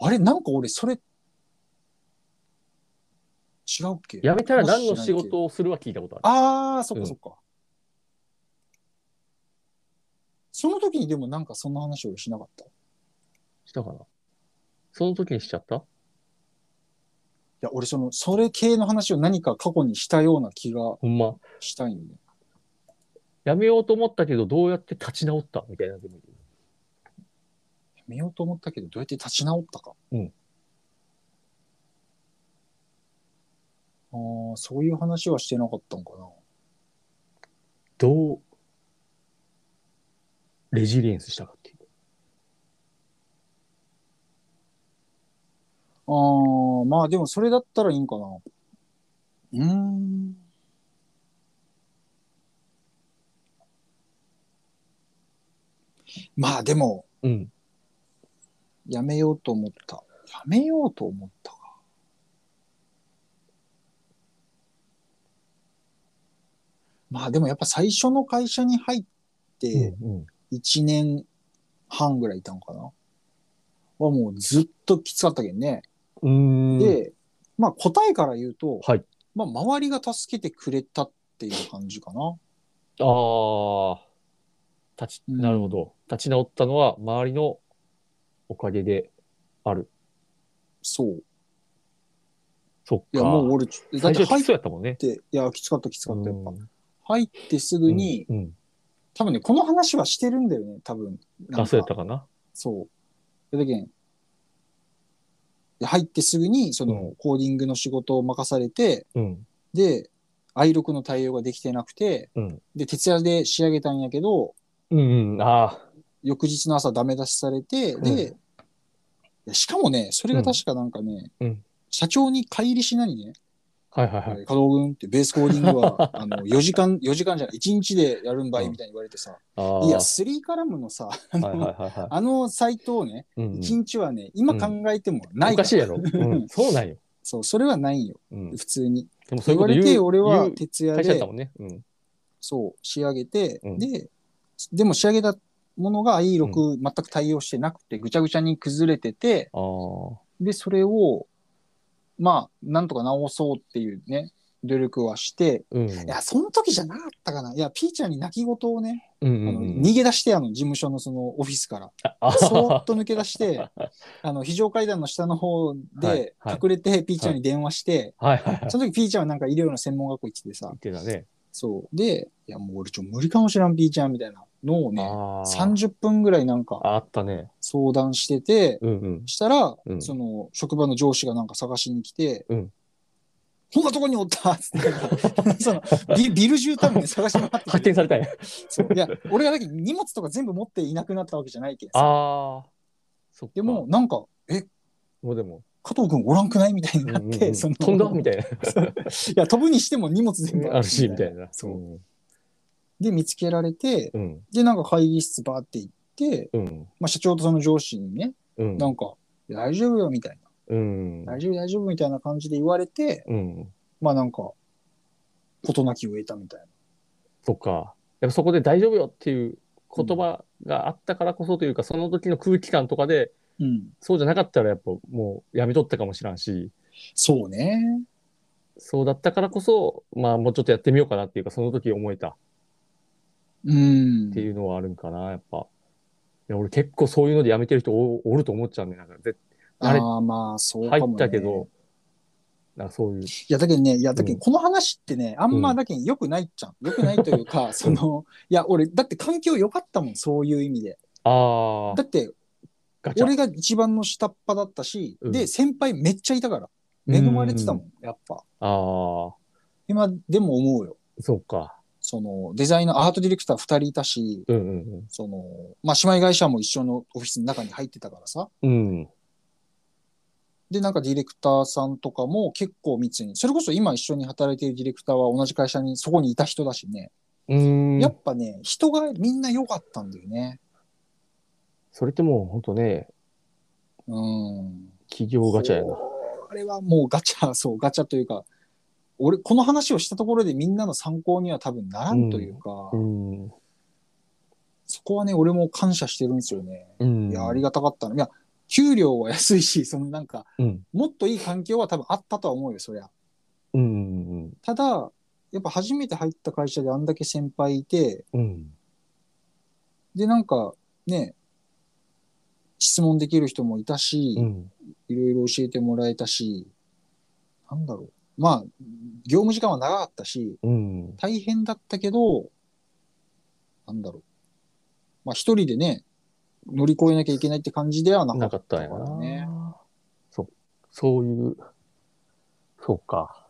あれ、なんか俺、それ、違うっけ？やめたら何の仕事をするは聞いたことある。ああ、そっうんかそっか。その時にでもなんかそんな話をしなかった？いしたかな？その時にしちゃった？や、俺その、それ系の話を何か過去にしたような気がほんま。したいんで。やめようと思ったけど、どうやって立ち直った？みたいなのでもいい。やめようと思ったけど、どうやって立ち直ったか。うん。ああ、そういう話はしてなかったんかな。どう、レジリエンスしたかっていう。ああ、まあでもそれだったらいいんかな。うーん。まあでも、うん。やめようと思った。やめようと思ったか。まあでもやっぱ最初の会社に入ってうん1年半ぐらいいたんかな。はもうずっときつかったけんね。で、まあ答えから言うと、はい。まあ周りが助けてくれたっていう感じかな。ああ。立ち、うんなるほど。立ち直ったのは周りのおかげである。そう。そっか。いやもう俺、だって入っ最初きつそうやったもんね。て、いや、きつかったきつかった、やっぱ。うん入ってすぐに、うん。うん多分ね、この話はしてるんだよね、多分。なんあ、そうやったかな。そう。だけん、で入ってすぐに、その、うんコーディングの仕事を任されて、うん。で、i6 の対応ができてなくて、うん。で、徹夜で仕上げたんやけど、うん、うん。ああ。翌日の朝ダメ出しされて、うんで、しかもね、それが確かなんかね、うん社長に帰りしなにね、はいはいはい。加藤君ってベースコーディングは、あの、4時間、4時間じゃない、1日でやるんばいみたいに言われてさ。いや、スリーカラムのさ、あのはいはいはいはい。あのサイトをね、うんうん1日はね、今考えてもないおかしいやろ。うん。そうなんよ。そう、それはないんよ、うん。普通に。でもそういうこと言われて。俺は徹夜で。そう、仕上げて、うんで、でも仕上げたものが i6 全く対応してなくて、ぐちゃぐちゃに崩れてて。で、それを、まあ、なんとか直そうっていうね、努力はして、うん。いや、その時じゃなかったかな。いや、ピーちゃんに泣き言をね、うんあのうんうん。逃げ出して、あの、事務所のそのオフィスから。あそーっと抜け出して、あの、非常階段の下の方はいではい隠れて、ピーちゃんに電話して、はいはいはい。その時ピーちゃんはなんか医療の専門学校行っててさね。そう。で、いや、もう俺ちょ、無理かもしらん、ピーちゃんみたいなのをね、ああ。30分ぐらいなんかあったね。相談してて、うんうん。したら、うんその、職場の上司がなんか探しに来て、うんこんなとこにおった？っつってなんか そのビ、ビル中多分ね、探し回ってて発見されたんや。そういや、俺がだけど荷物とか全部持っていなくなったわけじゃないけどさ。ああ。そっか。でも、、なんか、え、もうでも、加藤君おらんくない？みたいになって、うんうんうんその飛んだ？みたいな。いや、飛ぶにしても荷物全部あるし、みたいな。そううん。で、見つけられて、うん。で、なんか会議室バーって行って、うん。まあ、社長とその上司にね、うん。なんか、大丈夫よみたいうん。な。大丈夫、大丈夫みたいな感じで言われて、うん。まあなんか、事なきを得たみたいな。そっか。やっぱそこで大丈夫よっていう言葉があったからこそというか、その時の空気感とかで、うん。そうじゃなかったらやっぱもうやめとったかもしらんし、そうね。そうだったからこそ、まあもうちょっとやってみようかなっていうか、その時思えたうん。っていうのはあるんかな、やっぱ。いや、俺結構そういうのでやめてる人おおると思っちゃうんで、なんかぜあれああ、まあ、そうか入も、ね。ったけど、なんかそういう。いや、だけどね、いや、だけうんどこの話ってね、あんうんまだけど良くないっちゃん。良くないというか、その、いや、俺、だって環境良かったもん、そういう意味で。ああ、だって。俺が一番の下っ端だったし、うんで、先輩めっちゃいたから。恵まれてたもん、やっぱ。ああ、今でも思うよ。そうか。その、デザイナー、アートディレクター二人いたし、うんうんその、まあ、姉妹会社も一緒のオフィスの中に入ってたからさ。うん。うん。で、なんかディレクターさんとかも結構密に、それこそ今一緒に働いているディレクターは同じ会社にそこにいた人だしね。うーんやっぱね、人がみんな良かったんだよね。それってもう本当ね、うん。企業ガチャやな。あれはもうガチャ、そう、ガチャというか、俺、この話をしたところでみんなの参考には多分ならんというか、うん。そこはね、俺も感謝してるんですよね。うん。いや、ありがたかったの。いや、給料は安いし、そのなんか、うん。もっといい環境は多分あったとは思うよ、そりゃ。うん。ただ、やっぱ初めて入った会社であんだけ先輩いて、うん。で、なんかね、質問できる人もいたし、うん。いろいろ教えてもらえたし、なんだろう。まあ、業務時間は長かったし、うん。大変だったけど、なんだろう。まあ一人でね、乗り越えなきゃいけないって感じではなかっなかったんやだからねな。そう、そういう、そうか。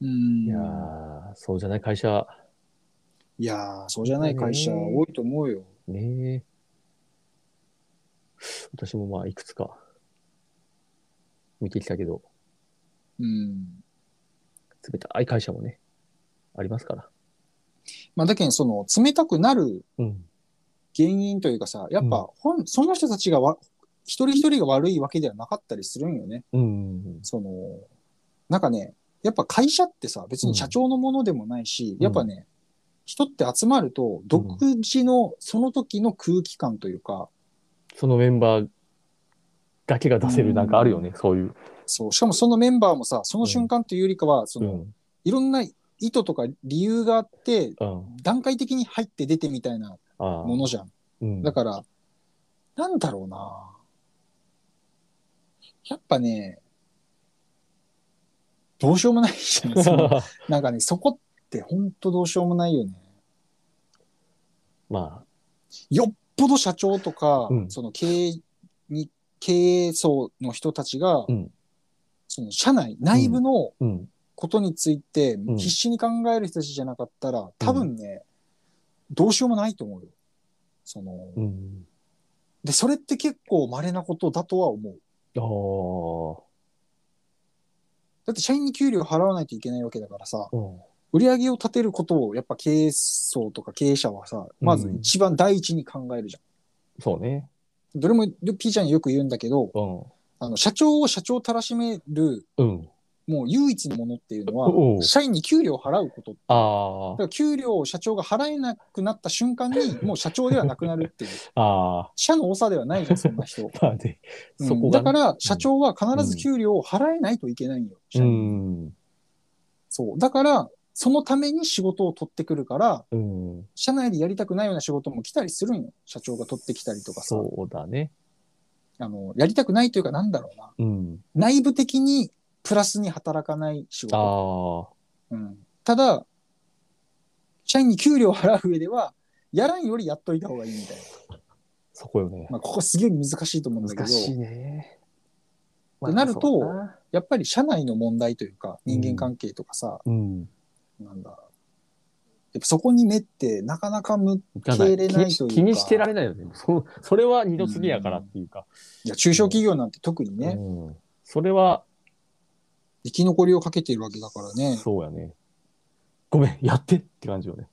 うん。いやー、そうじゃない会社、いやーそうじゃない会社多いと思うよ。ねえ。私もまあ、いくつか見てきたけど、うん。冷たい会社もね、ありますから。まあだけど、その、冷たくなるうん。原因というかさ、やっぱ、ほん、その人たちがわ、一人一人が悪いわけではなかったりするんよね。うん。その、なんかね、やっぱ会社ってさ、別に社長のものでもないし、うんやっぱね、人って集まると、独自のその時の空気感というか、そのメンバーだけが出せるなんかあるよね、そういう。そう、しかもそのメンバーもさ、その瞬間というよりかは、そうの、ん。いろんな意図とか理由があって、うん。段階的に入って出てみたいなああ。ものじゃん。うん。だから、なんだろうな。やっぱね、どうしようもないじゃん。その なんかね、そこって本当どうしようもないよね。まよっぽど社長とか、うんその経営に、経営層の人たちが、うんその社内、内部のあ、うん。ことについてん必死に考える人たちじゃなかったら、多分ね、どうしようもないと思うよ。その、うん。で、それって結構稀なことだとは思う。ああ。だって社員に給料払わないといけないわけだからさ、うん。売り上げを立てることをやっぱ経営層とか経営者はさ、まず一番第一に考えるじゃん。そうね。どれも、ピーちゃんによく言うんだけど、うん。あの、社長を社長たらしめる、うん。もう唯一のものっていうのおうは、社員に給料を払うこと。だあから給料を社長が払えなくなった瞬間に、もう社長ではなくなるっていう。あ。ああ。社の長ではないじゃん、そんな人。まあね。うんそこがね。だから、社長は必ず給料を払えないといけないんよ。社うん。そう。だから、そのために仕事を取ってくるから、うん。社内でやりたくないような仕事も来たりするんよ。社長が取ってきたりとかさ。そうだね。あの、やりたくないというかなんだろうな。うん。内部的にプラスに働かない仕事。ああ。うん、ただ、社員に給料を払う上では、やらんよりやっといた方がいいみたいな。そこよね。まあ、ここすげえ難しいと思うんだけど、難しいね。ってなるとそうだなやっぱり社内の問題というか、人間関係とかさ、うん。なんだ、やっぱそこに目ってなかなか向けれないというか気にしてられないよね。そそれは二度次やからっていうか。いや、中小企業なんて特にね、うん。それは、生き残りをかけているわけだからね。そうやね。ごめん、やってって感じよね。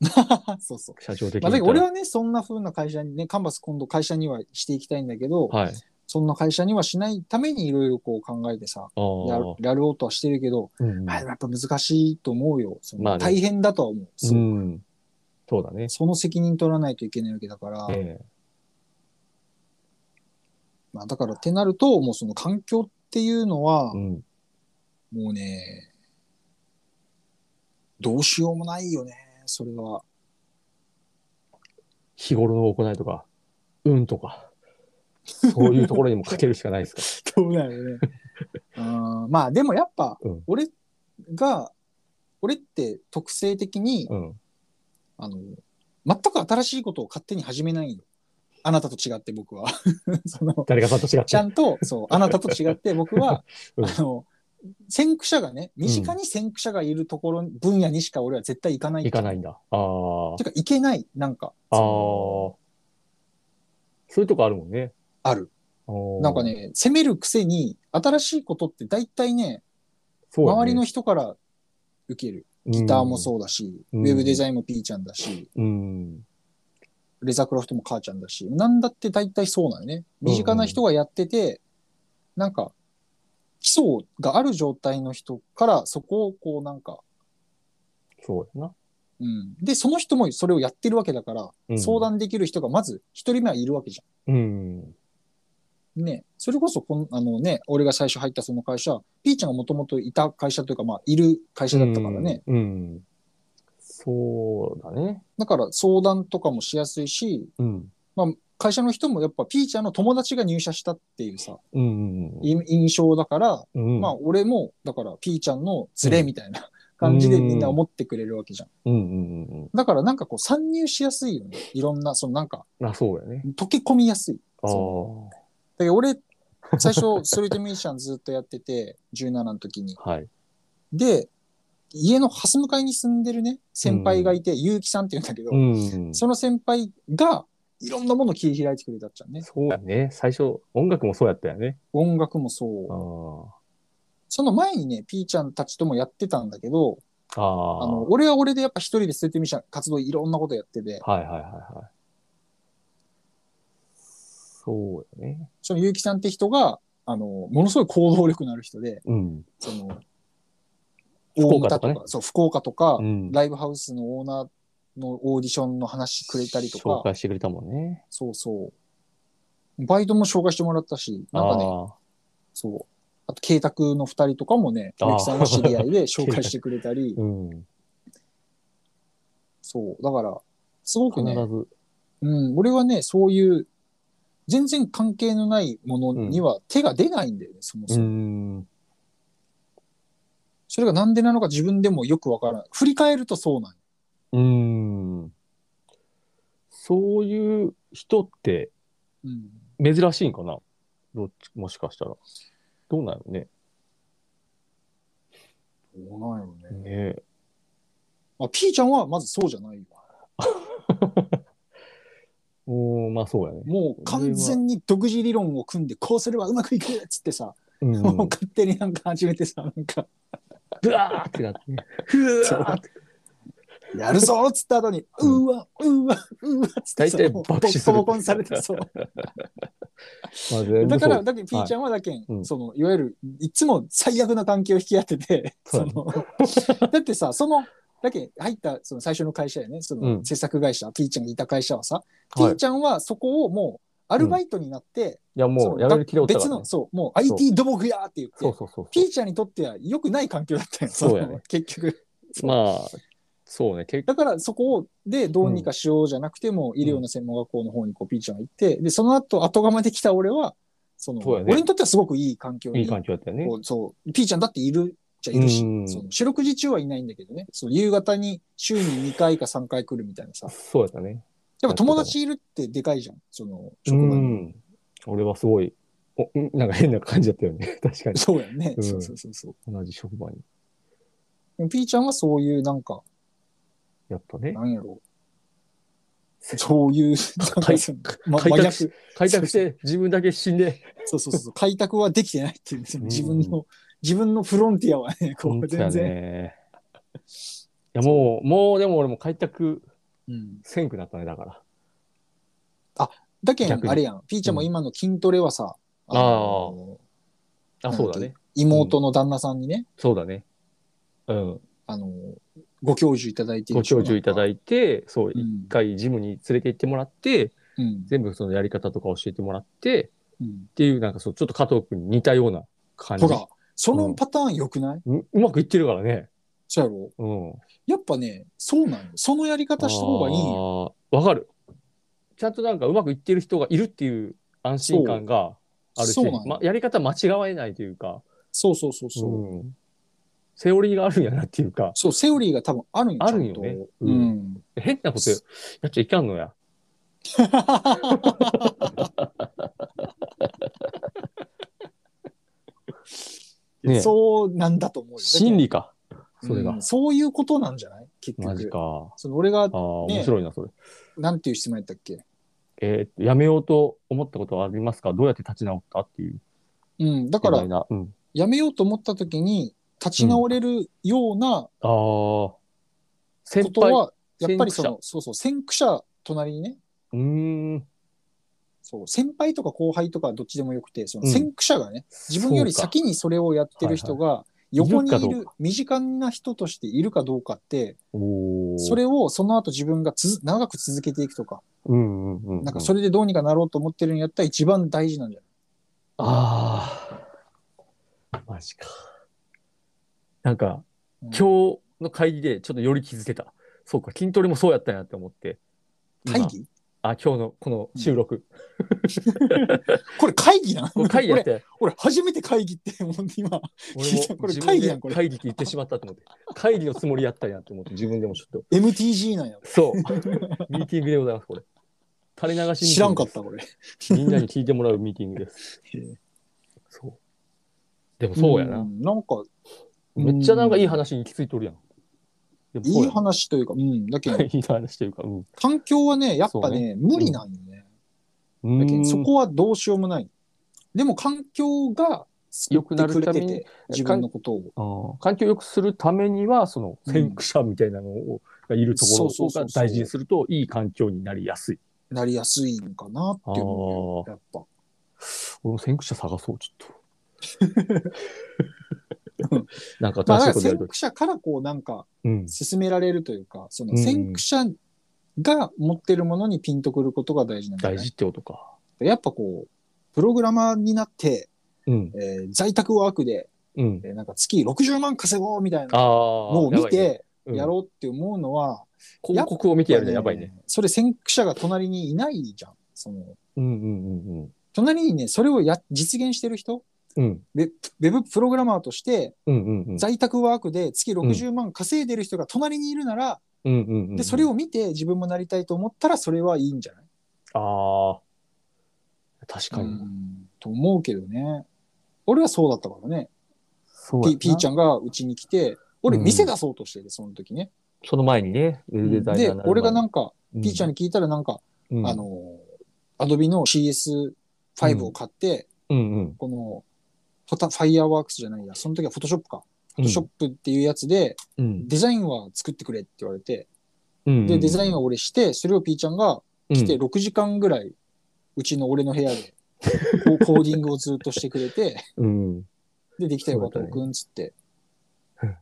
そうそう。社長的まあ、に言ったら。だけど俺はね、そんな風な会社にね、カンバス今度会社にはしていきたいんだけど、はい。そんな会社にはしないためにいろいろこう考えてさ、あや。やろうとはしてるけど、うんまあ、やっぱ難しいと思うよ。そのまあね大変だとは思う。そううん。そうだね。その責任取らないといけないわけだから、ええまあ、だからってなると、もうその環境っていうのは、うん。もうね、どうしようもないよね、それは。日頃の行いとか、運とか、そういうところにもかけるしかないですか。そうだよね。うんまあでもやっぱ、うん俺が、俺って特性的に、うん。あの、全く新しいことを勝手に始めないよ。あなたと違って僕は。その、誰かさんと違って。ちゃんと、そう、あなたと違って僕は、うんあの、先駆者がね、身近に先駆者がいるところ、分野にしか俺は絶対行かない。行かないんだ。ああ。てか、行けない、なんか。ああ。そういうとこあるもんね。ある。なんか、ね、攻めるくせに、新しいことって大体ね、そうだね周りの人から受ける。ギターもそうだし、うんウェブデザインもピーちゃんだし、うん。レザクラフトも母ちゃんだし、なんだって大体そうなのね。身近な人がやってて、なんか、基礎がある状態の人からそこをこうなんか、そうやな。うん。で、その人もそれをやってるわけだから、うん相談できる人がまず一人目はいるわけじうん。ゃん。ね。それこそこん、あのね、俺が最初入ったその会社、ピーちゃんがもともといた会社というか、まあ、いる会社だったからね。うん。うん。そうだね。だから相談とかもしやすいし、うん。まあ、会社の人もやっぱピーちゃんの友達が入社したっていうさ、うん。い印象だから、うん。まあ俺も、だからピーちゃんのズレみたいな感じでみんな思ってくれるわけじゃん。うんうんうんだからなんかこう参入しやすいよね。いろんな、そのなんかうん。あ、そうやね。溶け込みやすい。ああ。けど俺、最初、ストリートミュージシャンずっとやってて、17の時に。はい。で、家の蓮向かいに住んでるね、先輩がいて、結城さんって言うんだけど、うん。その先輩がいろんなものを切り開いてくれたっちゃうね。そうやね。最初、音楽もそうやったよね。音楽もそう。あその前にね、ピーちゃんたちともやってたんだけど。あの、俺は俺でやっぱ一人でストリートミュージシャン活動いろんなことやってて、はいはいはいはい。そうやね。その結城さんって人が、あの、ものすごい行動力のある人で、うん。その、福岡とかね大牟田そう、福岡とか、うん。ライブハウスのオーナーのオーディションの話くれたりと紹か、介してくれたもんね。そうそう。バイトも紹介してもらったし、なんかね、あそう。あと、慶卓の二人とかもね、あー結城さんが知り合いで 紹介してくれたりあ。、うん。そう。だから、すごく必ね、ず。うん、俺はね、そういう、全然関係のないものには手が出ないんだよね、そもうそも。ん。それがなんでなのか自分でもよくわからない。振り返るとそうなんようん。そういう人ってうん。珍しいんかな？どっち、もしかしたら。どうなのね？そうなんよね。ねえ。あ、ピーちゃんはまずそうじゃないよ。まあそうやね。もう完全に独自理論を組んで、こうすればうまくいくっつってさ、うん。もう勝手になんか始めてさ、なんか、ブワーってなってね。ふわーって。やるぞっつった後に、うわ、うわ、うわっつってさ、大体もう爆死するボコボコにされて そう。だから、だけどピーちゃんはだけん、うんその、いわゆる、いつも最悪な関係を引き当てて、その、だってさ、その、だけ入ったその最初の会社やね、そのうん制作会社、ピーちゃんがいた会社はさ、はいピーちゃんはそこをもうアルバイトになって、いやもうやめる気。別の、そう、もう IT 土木やって言って、そうそうそうそう。ピーちゃんにとっては良くない環境だったよ、そうやねの 結局。まあ、そうね。結だからそこをでどうにかしようじゃなくても、医療の専門学校の方にこうピーちゃんが行って、で、その後、後釜できた俺は、その、ね俺にとってはすごくいい環境に、いい環境だったよね。そう、ピーちゃんだっているじゃいるし、四六時中はいないんだけどね、その夕方に週に2回か3回来るみたいなさ、そうやったね。やっぱ友達いるってでかいじゃん、そのう職場に。ん。俺はすごい、おんなんか変な感じだったよね。確かに。そうやんね、うんそうそうそうそう。同じ職場に。ピーちゃんはそういうなんか、やっぱね。なんやろう。そういう、開拓。開拓して自分だけ死んで、そうそうそう。開拓はできてないっていう自分の、自分のフロンティアはね、こう全然。ね。いやもう、もうでも俺も開拓うん。せんくなったね、だから。だけん、あれやん。ピーちゃんも今の筋トレはさ、あのあ、なんだっけ？そうだね。妹の旦那さんにね、そうだね。うん。あの、ご教授いただいてご教授いただいいて、そう、うん一回ジムに連れて行ってもらって、て。うん。全部そのやり方とか教えてもらって、うんっていう、なんかそう、ちょっと加藤君に似たような感じ。ほら、そのパターン良くない、ううまくいってるからね。そうやろ？うん。やっぱね、そうなんよ。そのやり方した方がいいんよ。あーわかる。ちゃんとなんかうまくいってる人がいるっていう安心感があるし、ま、やり方間違わえないというか、そうそうそうそう。うんセオリーがあるんやなっていうか、そう、セオリーが多分あるんよ。あるんよねううんん。変なことやっちゃいかんのや。ねえそうなんだと思うよ。心理か。それがどうん。そういうことなんじゃない？結局。マジか。その俺があ、あ、面白いな、それ。なんていう質問やったっけ？えーやめようと思ったことはありますか？どうやって立ち直ったっていう。うん。だから。うん。やめようと思った時に、立ち直れるようなああ。こ先輩。とは、やっぱりそ先の、そうそう、先駆者隣にね、うーん。そう、先輩とか後輩とかどっちでもよくて、そのうん先駆者がね、自分より先にそれをやってる人が、横にいいる身近な人としているかどうかって、それをその後自分がつづ長く続けていくとか、うんうんうんうん。なんかそれでどうにかなろうと思ってるんやったら一番大事なんじゃない？ああ。マジか。なんか、うん今日の会議でちょっとより気づけた。そうか、筋トレもそうやったんやって思って。今会議？あ、今日のこの収録。これ会議なん会議やっ俺、て、俺初めて会議って、もう今、これ会議やんこれ会議って言ってしまったと思って。会議のつもりやったんやって思って、自分でもちょっと。MTG なんや。そう。ミーティングでございます、これ。垂れ流し知らんかった、これ。みんなに聞いてもらうミーティングです。そう。でもそうやな。んなんか、めっちゃなんかいい話に行き着いとるやん。いい話というか、うん、だけど、いい話というか、うん。環境はね、やっぱそうね、無理なんよね。うだけどーんそこはどうしようもない。でも環境が良くなるためにて、自分のことを。環境を良くするためには、その先駆者みたいなのを、がいるところが大事にすると、いい環境になりやすい。なりやすいのかなって思うよ。やっぱ。俺も先駆者探そう、ちょっと。なんかまあ、だから先駆者からこうなんかうん。進められるというか、そのうん先駆者が持ってるものにピンとくることが大事なんだよね大事。ってことか。やっぱこう、プログラマーになって、うん。えー在宅ワークで、うん。えーなんか月60万稼ごうみたいな。のを見てややろうって思うのは、うん広告を見てやるのやばいね。。それ先駆者が隣にいないじゃん。その、うんうんうん隣にね、それをや、実現してる人、うん。うん。ウェブプログラマーとして。在宅ワークで月60万稼いでる人が隣にいるなら。で、それを見て自分もなりたいと思ったら、それはいいんじゃない？ああ。確かに。うんと思うけどね。俺はそうだったからね。ピピーちゃんがうちに来て、俺うん店出そうとしてて、その時ね。その前にね、ウェブデザイナーで俺がなんか、うんピーちゃんに聞いたらなんか、うんあの、アドビの CS5 を買って、うんうん。この、ファイヤーワークスじゃないや、その時はフォトショップか。フォトショップっていうやつで、うん。デザインは作ってくれって言われて、うん。で、デザインは俺して、それをピーちゃんが来てうん6時間ぐらい、うちの俺の部屋で、コーディングをずっとしてくれて、うん。で、できたよ、加藤くん、つってうん。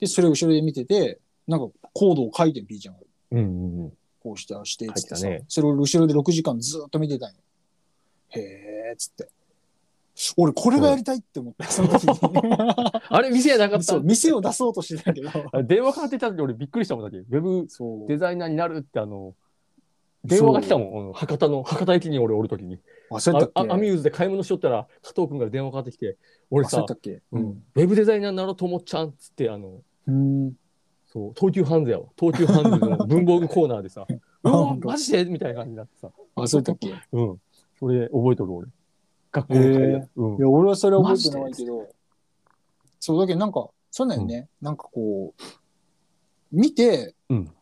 で、それを後ろで見てて、なんかコードを書いてん、ピーちゃんが。うんうんうん。こうして、ああして、つってさ、ねそれを後ろで6時間ずっと見てたんよ。へえ、つって。俺、これがやりたいって思った、その時に。あれ、店やなかった？そう、店を出そうとしてたけど。あれ電話かかってきた時俺びっくりしたもんだけど、ウェブそう。デザイナーになるってあの、電話が来たもん、博多の、博多駅に俺おる時に。忘れたっけ？ああアミューズで買い物しとったら、加藤君から電話かかってきて、俺さ忘れた、っけ？うん、ウェブデザイナーになろうと思っちゃんっつって、あの、うん。そう、東急ハンズやわ。東急ハンズの文房具コーナーでさ、うわマジで？みたいな感じになってさ、忘れたっけ？いうん。それ覚えとる俺。学校の帰りやうん。や、俺はそれは覚えてないけど、そうだけどなんか、そうだよね。なんかこう、見て、うん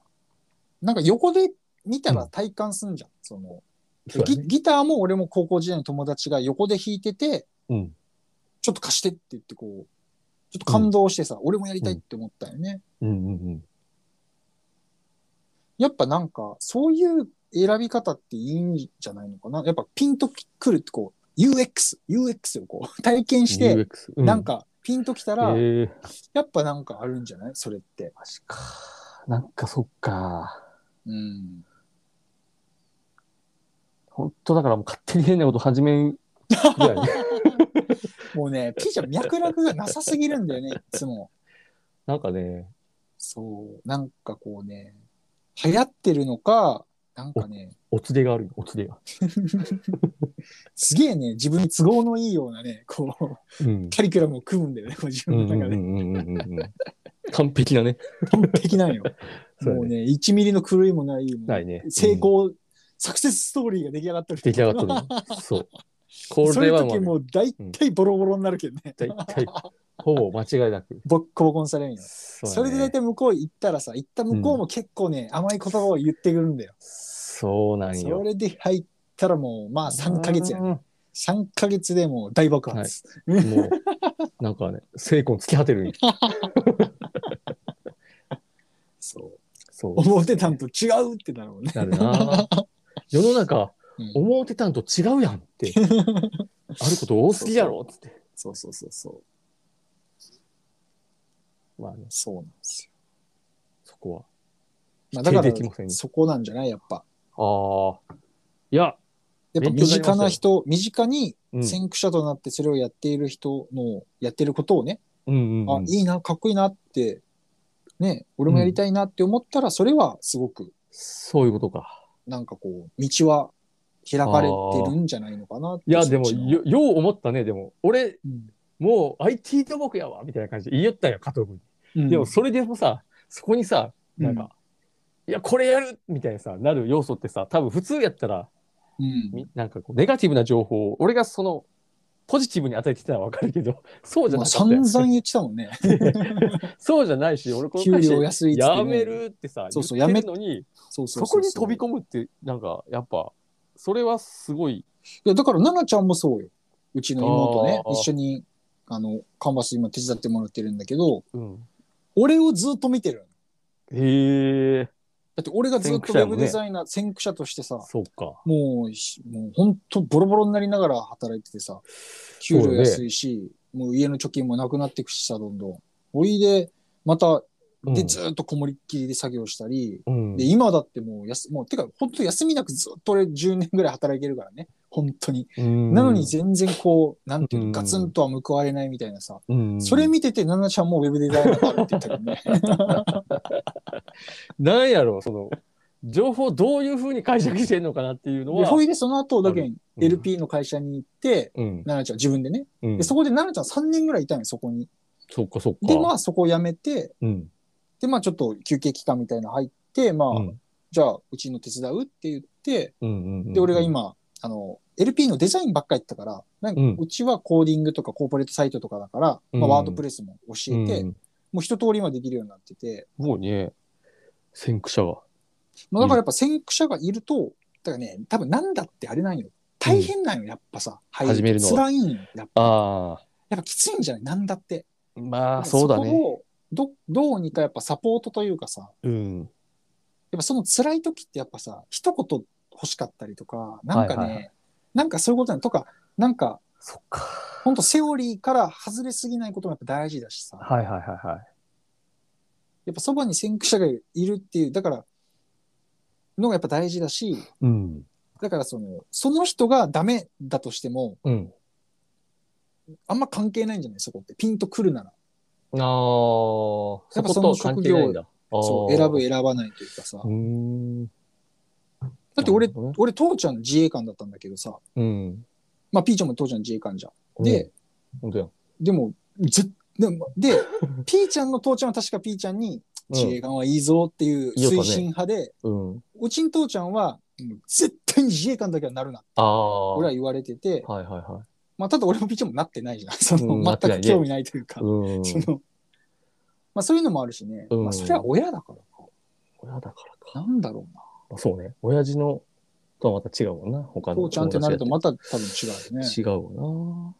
なんか横で見たら体感すんじゃん。そのギそうやねギターも俺も高校時代の友達が横で弾いてて、うん。ちょっと貸してって言ってこう、ちょっと感動してさ、俺もやりたいって思ったよね。うんうんうん。やっぱなんか、そういう選び方っていいんじゃないのかな？やっぱピンとくるってこう、UX、UX をこう 体験して、うなんかピンときたら、ええやっぱなんかあるんじゃない？それって。マジか。なんかそっか。うん。本当だからもう勝手に変なこと始めん もうね、ピーちゃん脈絡がなさすぎるんだよね、いつも。なんかね、そう。なんかこうね、流行ってるのか、なんかね、おつでがあるよ、おつでが。すげえね、自分に都合のいいようなね、こう、うん。カリキュラムを組むんだよね、こう自うん分の中で。うんうんうんうんうん完璧なね。完璧なんよ。もうだね。ね、1ミリの狂いもない、ないね。成功、サクセスストーリーが出来上がってる。出来上がっとる。そう。これはもうね、もう大体ボロボロになるけどね。大体、ほぼ間違いなく。ボッコボコにされるんよ。そそれで大体向こう行ったらさ、行った向こうも結構ね、甘い言葉を言ってくるんだよ。そうなんそよ。れで入ったらもう、まあ3ヶ月やね。ね。3ヶ月でもう大爆発。もう、なんかね、成功に突き果てるそう。そう。思ってたんと違うってなるもんね。なるな。世の中、うん思ってたんと違うやんって、あること多すぎやろっつって。そうそうそうそう。まあね、そうなんですよ。そこは。まあ、だから否定できませんねそこなんじゃない？やっぱ。ああ。いや、やっぱ身近な人、身近にうん。先駆者となってそれをやっている人のやってることをね、うんうんうんあ、いいな、かっこいいなって、ね、俺もやりたいなって思ったら、それはすごく、そういうことか。なんかこう、道は開かれてるんじゃないのかなっていや、でも、そっちのよ、よう思ったね、でも。俺、うんもう IT 土木やわ、みたいな感じで言いよったよ、加藤君に。うん。でも、それでもさ、そこにさ、なんか、ういや、これやるみたいなさ、なる要素ってさ、多分普通やったら、うん。みなんかこう、ネガティブな情報を、俺がその、ポジティブに与えてたらわかるけど、そうじゃまあ、なかったよ散々言ってたもんね。そうじゃないし、俺この給料安いっつってね。やめるってさ、そうそう言ってるのに、そうそそうこそうに飛び込むって、なんか、やっぱ、それはすごい、いや、だから、奈々ちゃんもそうよ。うちの妹ね、一緒に、あの、カンバス今手伝ってもらってるんだけど、うん。俺をずっと見てる。へえ、だって俺がずっとウェブデザイナー、先駆者としてさ、そうか。もうし、もう本当ボロボロになりながら働いててさ、給料安いし、もう家の貯金もなくなっていくしさ、どんどん。おいで、また、で、うんずっとこもりっきりで作業したり、うんで、今だってもう、やす、もう、てか、本当休みなくずっと俺10年ぐらい働いてるからね。本当に。なのに全然こう、なんていううんの、ガツンとは報われないみたいなさ。うんそれ見てて、ナナちゃんもウェブデザイナーだって言ったけどね。なんやろう、その、情報どういうふうに解釈してんのかなっていうので、は。ほいで、その後、だけん、うん LP の会社に行って、うん。ナナちゃん自分でね。そこでナナちゃん3年ぐらいいたんよ、そこに。そっかそっか。で、まあ、そこを辞めて、うん。で、まあ、ちょっと休憩期間みたいなの入って、まあ、うん。じゃあ、うちの手伝うって言って。で、俺が、今、あの、LP のデザインばっかりやってたから、なんかうんうちはコーディングとかコーポレートサイトとかだから、まあ、うんワードプレスも教えて、うんもう一通り今できるようになってて、もうね、先駆者が。まあ、だからやっぱ先駆者がいると、だからね、多分なんだってあれなんよ。大変なんよ、やっぱさ。入始めるのは辛いんよ。やっぱ、あやっぱきついんじゃない？なんだって。あ。まあ、そうだね。こをど、どうにかやっぱサポートというかさ、うん。やっぱその辛い時ってやっぱさ、一言欲しかったりとか、なんかね、はいはいはなんかそういうことなんとか、なんか、そっか。ほんとセオリーから外れすぎないこともやっぱ大事だしさ、はいはいはいはい。やっぱそばに先駆者がいるっていう、だから、のがやっぱ大事だし、うん。だからその、その人がダメだとしても、うん。あんま関係ないんじゃない？そこって。ピンとくるなら。ああ。そやっぱ。そう、あー選ぶ、選ばないというかさ。うーん。だって俺、ね俺、父ちゃん自衛官だったんだけどさ、うん。まあ、ピーちゃんも父ちゃん自衛官じゃん。で、本当や。でも、ぜでも、で、ピーちゃんの父ちゃんは確かピーちゃんに、自衛官はいいぞっていう推進派で、うん。うちん父ちゃんは、絶対に自衛官だけはなるな。ああ。俺は言われてて、はいはいはい。まあ、ただ俺もピーちゃんもなってないじゃん。その、うん全く興味ないというか、うん。その、まあ、そういうのもあるしね。うんまあ、それは親だからか。親だからか。なんだろうな。あそうね。親父のとはまた違うもんな。他の父ちゃんってなると友また多分違うよね。違うよ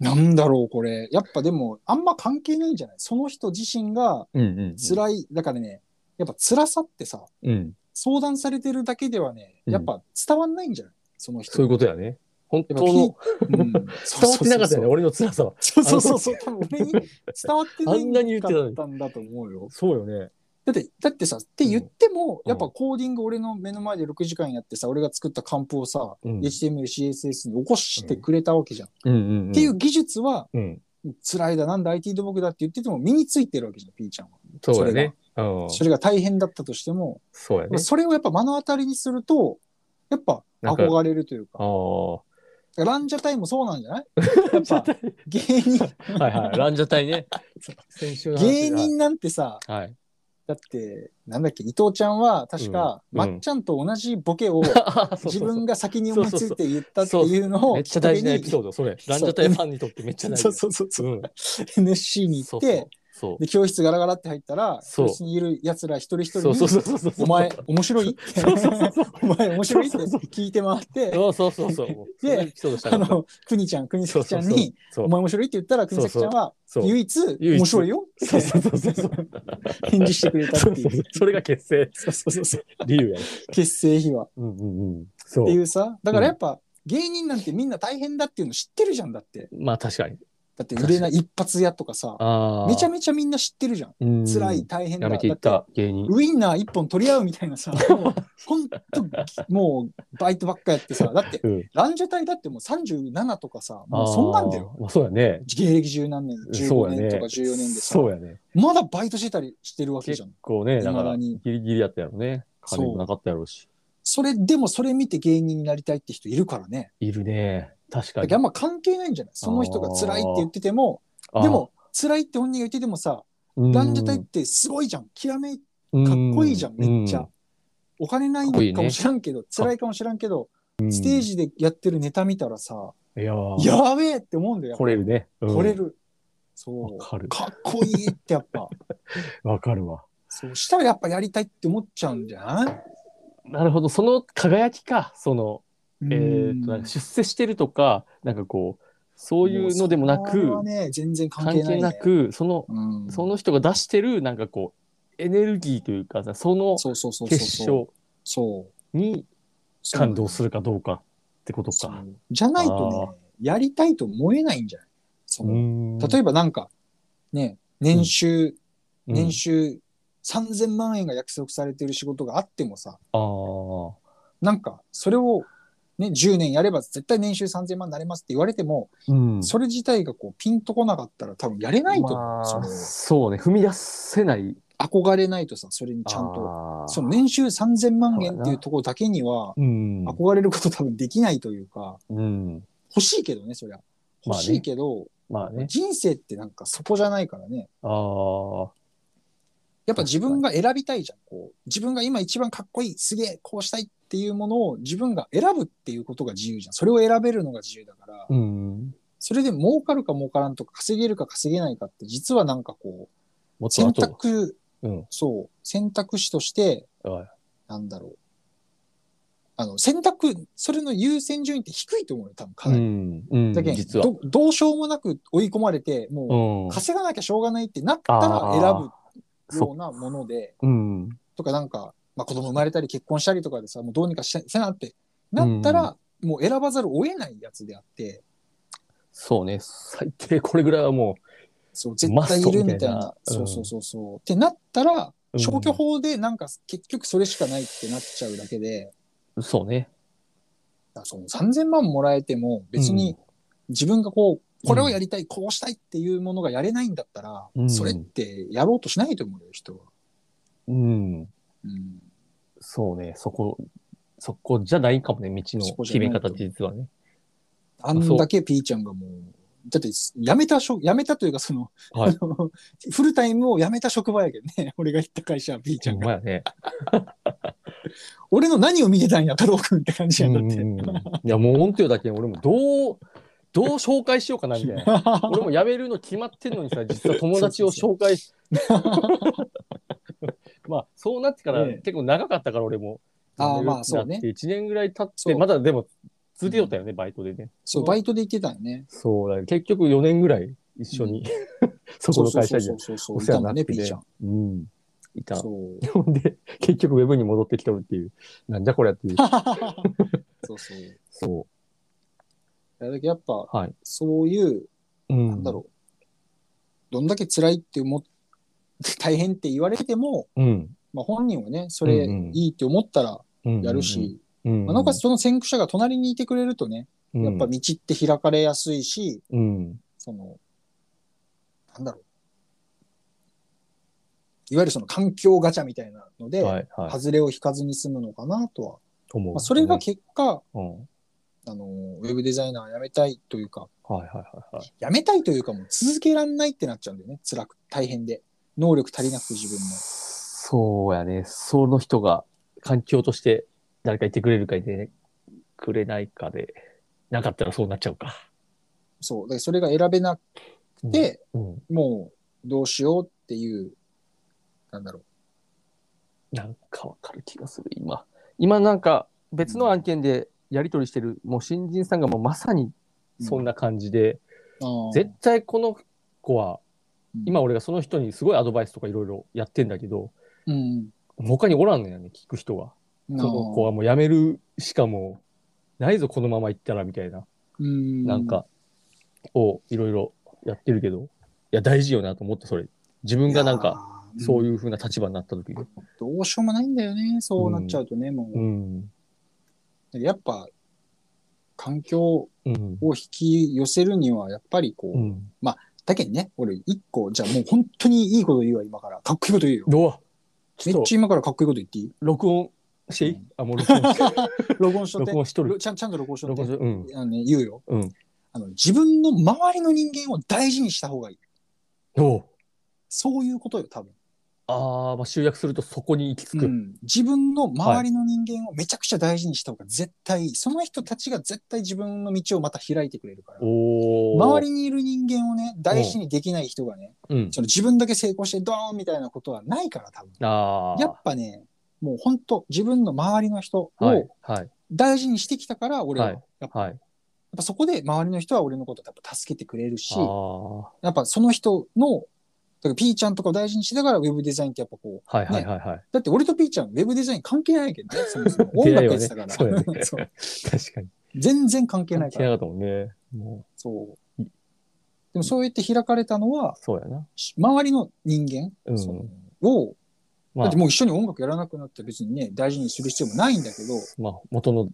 なんだろう、これ。やっぱでも、あんま関係ないんじゃないその人自身がうんうんうん。辛い、だからね、やっぱ辛さってさ、うん。相談されてるだけではね、うんやっぱ伝わんないんじゃない？その人。そういうことやね。本当の、うん、伝伝わってなかったよね、俺の辛さは。そうそうそうそう。多分俺に伝わってないんだと思うよ。そうよね。だって、だってさ、って言っても、うんやっぱコーディング俺の目の前で6時間やってさ、俺が作ったカンプをさ、うん HTML、CSS に起こしてくれたわけじゃん。っていう技術は、うん。辛いだ、なんだ IT 土木だって言ってても身についてるわけじゃん、P ちゃんは。そうやね。うん。それが大変だったとしても、そうやね。それをやっぱ目の当たりにすると、やっぱ憧れるというか、あランジャタイもそうなんじゃない？やっぱ芸人、あ。はいはい。ランジャタイね。芸人なんてさ、はい。だって、なんだっけ、伊藤ちゃんは確か、うんまっちゃんと同じボケを 自分がが先に思いついて言ったっていうのをめっちゃ大事なエピソーード、それ。ランジャタイファンにとってめっちゃ大事。そうそうそうそう、うん。NSC に行そうって、そう。で、教室ガラガラって入ったら、そう教室にいる奴ら一人一人そうそうに、そうそうそう。お前、面白い？ってそうそうそうそう。お前、面白い？ってそうそう聞いて回って、そうそうそうそう。そのエピソードしたかったあの、くにちゃん、くにさきちゃんそうに、そうお前面白いって言ったら、くにさきちゃんは、そう。唯一、唯一面白いよ？ってそうそうそうそう。返事してくれたっていう。それが結成そうそうそうそう。理由やね。結成秘話っうんうんうん。そていうさ、だからやっぱ、芸人なんてみんな大変だっていうの知ってるじゃんだって。まあ確かに。だって売れない一発屋とかさ。めちゃめちゃみんな知ってるじゃん。め辛い、大変だ。やめていっだってた芸人。ウインナー一本取り合うみたいなさ、もうほんと、もうバイトばっかやってさ、だって、うん。ランジャタイだってもう37とかさ、もうそんなんだよ。あー。まあそうやね。芸歴十何年、15そうやね年とか14年でさ、そうやね。まだバイトしてたりしてるわけじ結ゃん。構ね、だから未だにギリギリやったやろね。金もなかったやろうし。それでもそれ見て芸人になりたいって人いるからね。いるね。確かにだけどあん。ま関係ないんじゃない？その人が辛いって言ってても、あーで、も辛いって本人が言っててもさ、ランジャタイってすごいじゃん。極めかかっこいいじゃん、めっちゃ。。お金ないのかもしらんけど、辛いかもしらんけど、うんステージでやってるネタ見たらさ、いやーやべえって思うんだよ。来れるね。うん来れる。そう。わかるかっこいいってやっぱ。わかるわ。そうしたらやっぱやりたいって思っちゃうんじゃない？なるほど。その輝きか。その、えうん。ーと、なんか出世してるとか、なんかこう、そういうのでもなく、はね、全然関関係なく、その、うん、その人が出してる、なんかこう、エネルギーというかさ、そのそうそうそうそう。結晶。に感動するかどうかってことか。じゃないとね、やりたいと思えないんじゃない？その例えばなんか、ね、年収、年収3000万円が約束されてる仕事があってもさ、ああ。なんか、それを、ね、10年やれば絶対年収3000万になれますって言われても、うん。それ自体がこうピンとこなかったら多分やれないと思う。まあそのそうね、踏み出せない。憧れないとさ、それにちゃんと。とその年収3000万円っていうところだけには、うん。憧れること多分できないというか、うん。欲しいけどね、そりゃ。欲しいけど、まあね。人生ってなんかそこじゃないからね。ああ。やっぱ自分が選びたいじゃん。こう自分が今一番かっこいい、すげえ、こうしたいっていうものを自分が選ぶっていうことが自由じゃん。それを選べるのが自由だから、うん。それで儲かるか儲からんとか稼げるか稼げないかって実はなんかこう、選。択、うん。そう、選択肢として、はいなんだろう。あの、選択、それの優先順位って低いと思うよ、多分かうなり。ん。うん。だけど実は。どどうしようもなく追い込まれて、もう。稼がなきゃしょうがないってなったら選ぶようなもので、うん。とかなんか、まあ、子供生まれたり結婚したりとかでさ、もうどうにかしせなってなったら、もう選ばざるを得ないやつであって、そうね。最低これぐらいはもそう、絶対いるみたいな。そうそうそうそう。ってなったら、うん消去法でなんか結局それしかないってなっちゃうだけで、う、そうね。その3000万もらえても別に自分がこう、これをやりたい、こうしたいっていうものがやれないんだったら、うんそれってやろうとしないと思うよ、人は。うん。うん。そうね。そこ、そこじゃないかもね。道そのこじゃない決め方って実はね。あんだけピーちゃんがもう、だって、辞めたしょ、辞めたというか、その、はいあのフルタイムを辞めた職場やけどね、俺が行った会社はピーちゃんが。ほんまやね。俺の何を見てたんや、太郎くんって感じやんだって。うんいや、もう本当よだけ俺もどう、どう紹介しようかなみたいな。俺も辞めるの決まってんのにさ、実は友達を紹介し、まあ、そうなってからええ結構長かったから俺も。あー辞めるまあそうねって1年ぐらい経って、まだでも続けとったよね、バイトでね。そう、バイトで行ってたよね。そうだね。結局4年ぐらい一緒に、そこの会社にお世話になっててピーちゃん。。うん。いた。で、結局ウェブに戻ってきとるっていう。なんじゃこりゃっていう。そうそう。いそやだけどやっぱ、う。はい。そういう、うん。なんだろう。どんだけ辛いって思っ大変って言われても、う。うん。まあ本人はね、それいいって思ったらうん。やるし、うん。まあなおかつその先駆者が隣にいてくれるとね、うん、やっぱ道って開かれやすいし、うん。その、なんだろう。いわゆるその環境ガチャみたいなので、はい、はい。外れを引かずに済むのかなとは。思う、まあ、それが結果、うん。はいあの、ウェブデザイナー辞めたいというか、はいはいはい。辞めたいというかもう続けらんないってなっちゃうんだよね。辛く、大変で。能力足りなくて自分の。そうやね。その人が環境として誰かいてくれるかいてくれないかで、なかったらそうなっちゃうか。そう。で、それが選べなくて、うん。もうどうしようっていう、なんだろなんかわかる気がする、今。今なんか別の案件でやり取りしてる、もう新人さんがもうまさにそんな感じで、う。あー絶対この子は、うん今俺がその人にすごいアドバイスとかいろいろやってんだけど、うん。他におらんのよね、聞く人が。この子はもう辞めるしかもうないぞ、このまま行ったらみたいな、うん。なんか、をいろいろやってるけど、いや、大事よなと思って、それ。自分がなんか、そうう。いう風な立場になった時に。どうしようもないんだよね。そうなっちゃうとね、もう。うん。やっぱ、環境うん。を引き寄せるには、やっぱりこう、うん。だけどね、俺一個、じゃあもう本当にいいこと言うわ、今から。かっこいいこと言うよ。どうちめっちゃ今からかっこいいこと言っていい？録音していい、うんあ、もう録音して 録音しとって録。音しとる。ちゃんちゃんと録音しとって。録音し。うん。あのね、言うよ。うん。あの、自分の周りの人間を大事にした方がいい。そういうことよ、多分。ああ、まあ集約するとそこに行き着く。うん、自分の周りの人間をめちゃくちゃ大事にした方が絶対いい、その人たちが絶対自分の道をまた開いてくれるから。周りにいる人間をね、大事にできない人がね、うん。その自分だけ成功してドーンみたいなことはないから、多分。ああ。やっぱね、もう本当自分の周りの人はいを。はい。大事にしてきたから、俺は、はいやっぱはい。やっぱそこで周りの人は俺のことを助けてくれるし、ああ。やっぱその人の、だからピーちゃんとかを大事にしてたからウェブデザインってやっぱこう、はいはいはいはい。だって俺とピーちゃんウェブデザイン関係ないけど ね、そもそも音楽やってたから。そうやねそう確かに。全然関係ないから。関係なかったもんね。もそう。でもそうやって開かれたのはう、、そうやな。し周りの人間、うんを、まあだって、もう一緒に音楽やらなくなって別にね、大事にする必要もないんだけど、まあ、元の、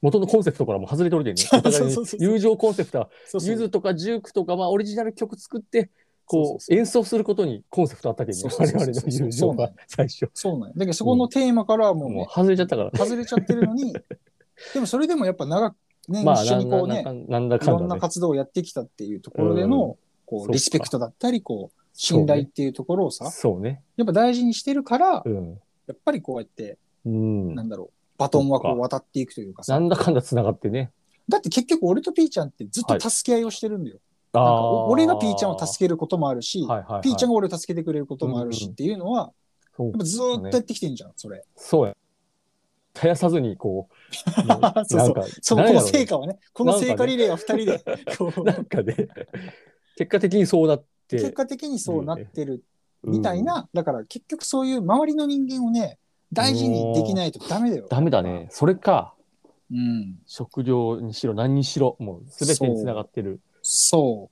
元のコンセプトからも外れとるでね。友情コンセプトは、ゆずとかジュークとか、まあ、オリジナル曲作って、こう、演奏することにコンセプトあったけどね。我々の友情は最初。そうなんやだけどそこのテーマからはもうねもう、外れちゃったから。外れちゃってるのに、でもそれでもやっぱ長く、ね、まあ、一緒にこうね、なんなんだいろんな。活動をやってきたっていうところでの、うかう、リスペクトだったり、こう、信頼っていうところをさ、そうね。やっぱ大事にしてるから、うん。やっぱりこうやって、うん。なんだろう、バトンはこそう渡っていくというかなさ、んだかんだ繋がってね。だって結局俺とピーちゃんってずっと助け合いをしてるんだよ。あなんか俺がピーちゃんを助けることもあるし、はいはいはい、ピーちゃんが俺を助けてくれることもあるしうんうんっていうのは、そうやっぱずーっとやってきてんじゃん、それ。そうや。絶やさずに、こう、もうそうそのこの成果はね、この成果リレーは二人で、こうなんかね、結果的にそうなって、結果的にそうなってるうんみたいな、だから結局そういう周りの人間をね、大事にできないとダメだよ。ダメだね。それか、うん。食料にしろ何にしろ、もう全てにつながってる。そ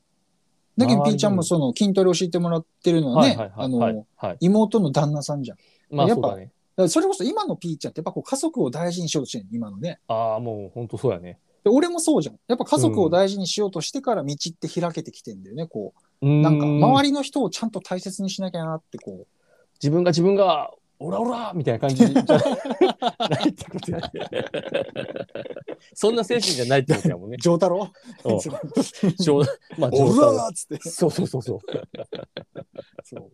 う。だけど、周りのピーちゃんもその筋トレ教えてもらってるのはね、あの、はいはい。妹の旦那さんじゃん。だやっぱまあそうだね。それこそ今のピーちゃんってやっぱこう家族を大事にしようとしてるの、今のね。ああ、もう本当そうやね。で俺もそうじゃん。やっぱ家族を大事にしようとしてから道って開けてきてんだよね、こう。ななんか周りの人をちゃんと大切にしなきゃなってこ自分が自分が、オラオラみたいな感じじゃないってことやね。そんな精神じゃないってことやもんねう。。丈太郎？うんそうちょまあ、お上手らーっつって。そうそうそうそう。そう。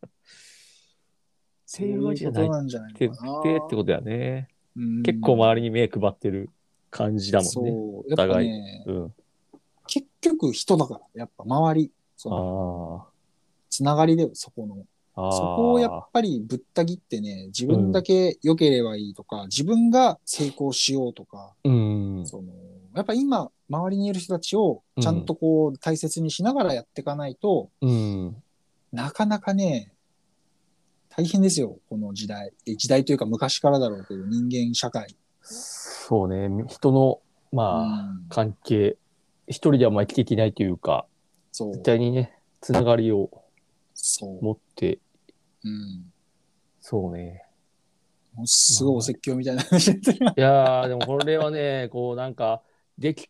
そういうわけじゃないって。ってことやね。うん結構周りに目配ってる感じだもんね。そう。やっぱね、うん。結局人だから、やっぱ周り、そのあつながりでそこの。そこをやっぱりぶった切ってね、自分だけ良ければいいとか、自分が成功しようとか、うん。その、やっぱ今、周りにいる人たちをちゃんとこう大切にしながらやっていかないと、うん。なかなかね、大変ですよ、この時代。え時代というか昔からだろうけど、人間社会。そうね。人の、まあ、うん関係、一人ではまあ生きていけないというか、そう絶。対にね、つながりを。持って、うん。そうね。もうすごいお説教みたいな話してる。いやー、でもこれはね、こうなんか、でき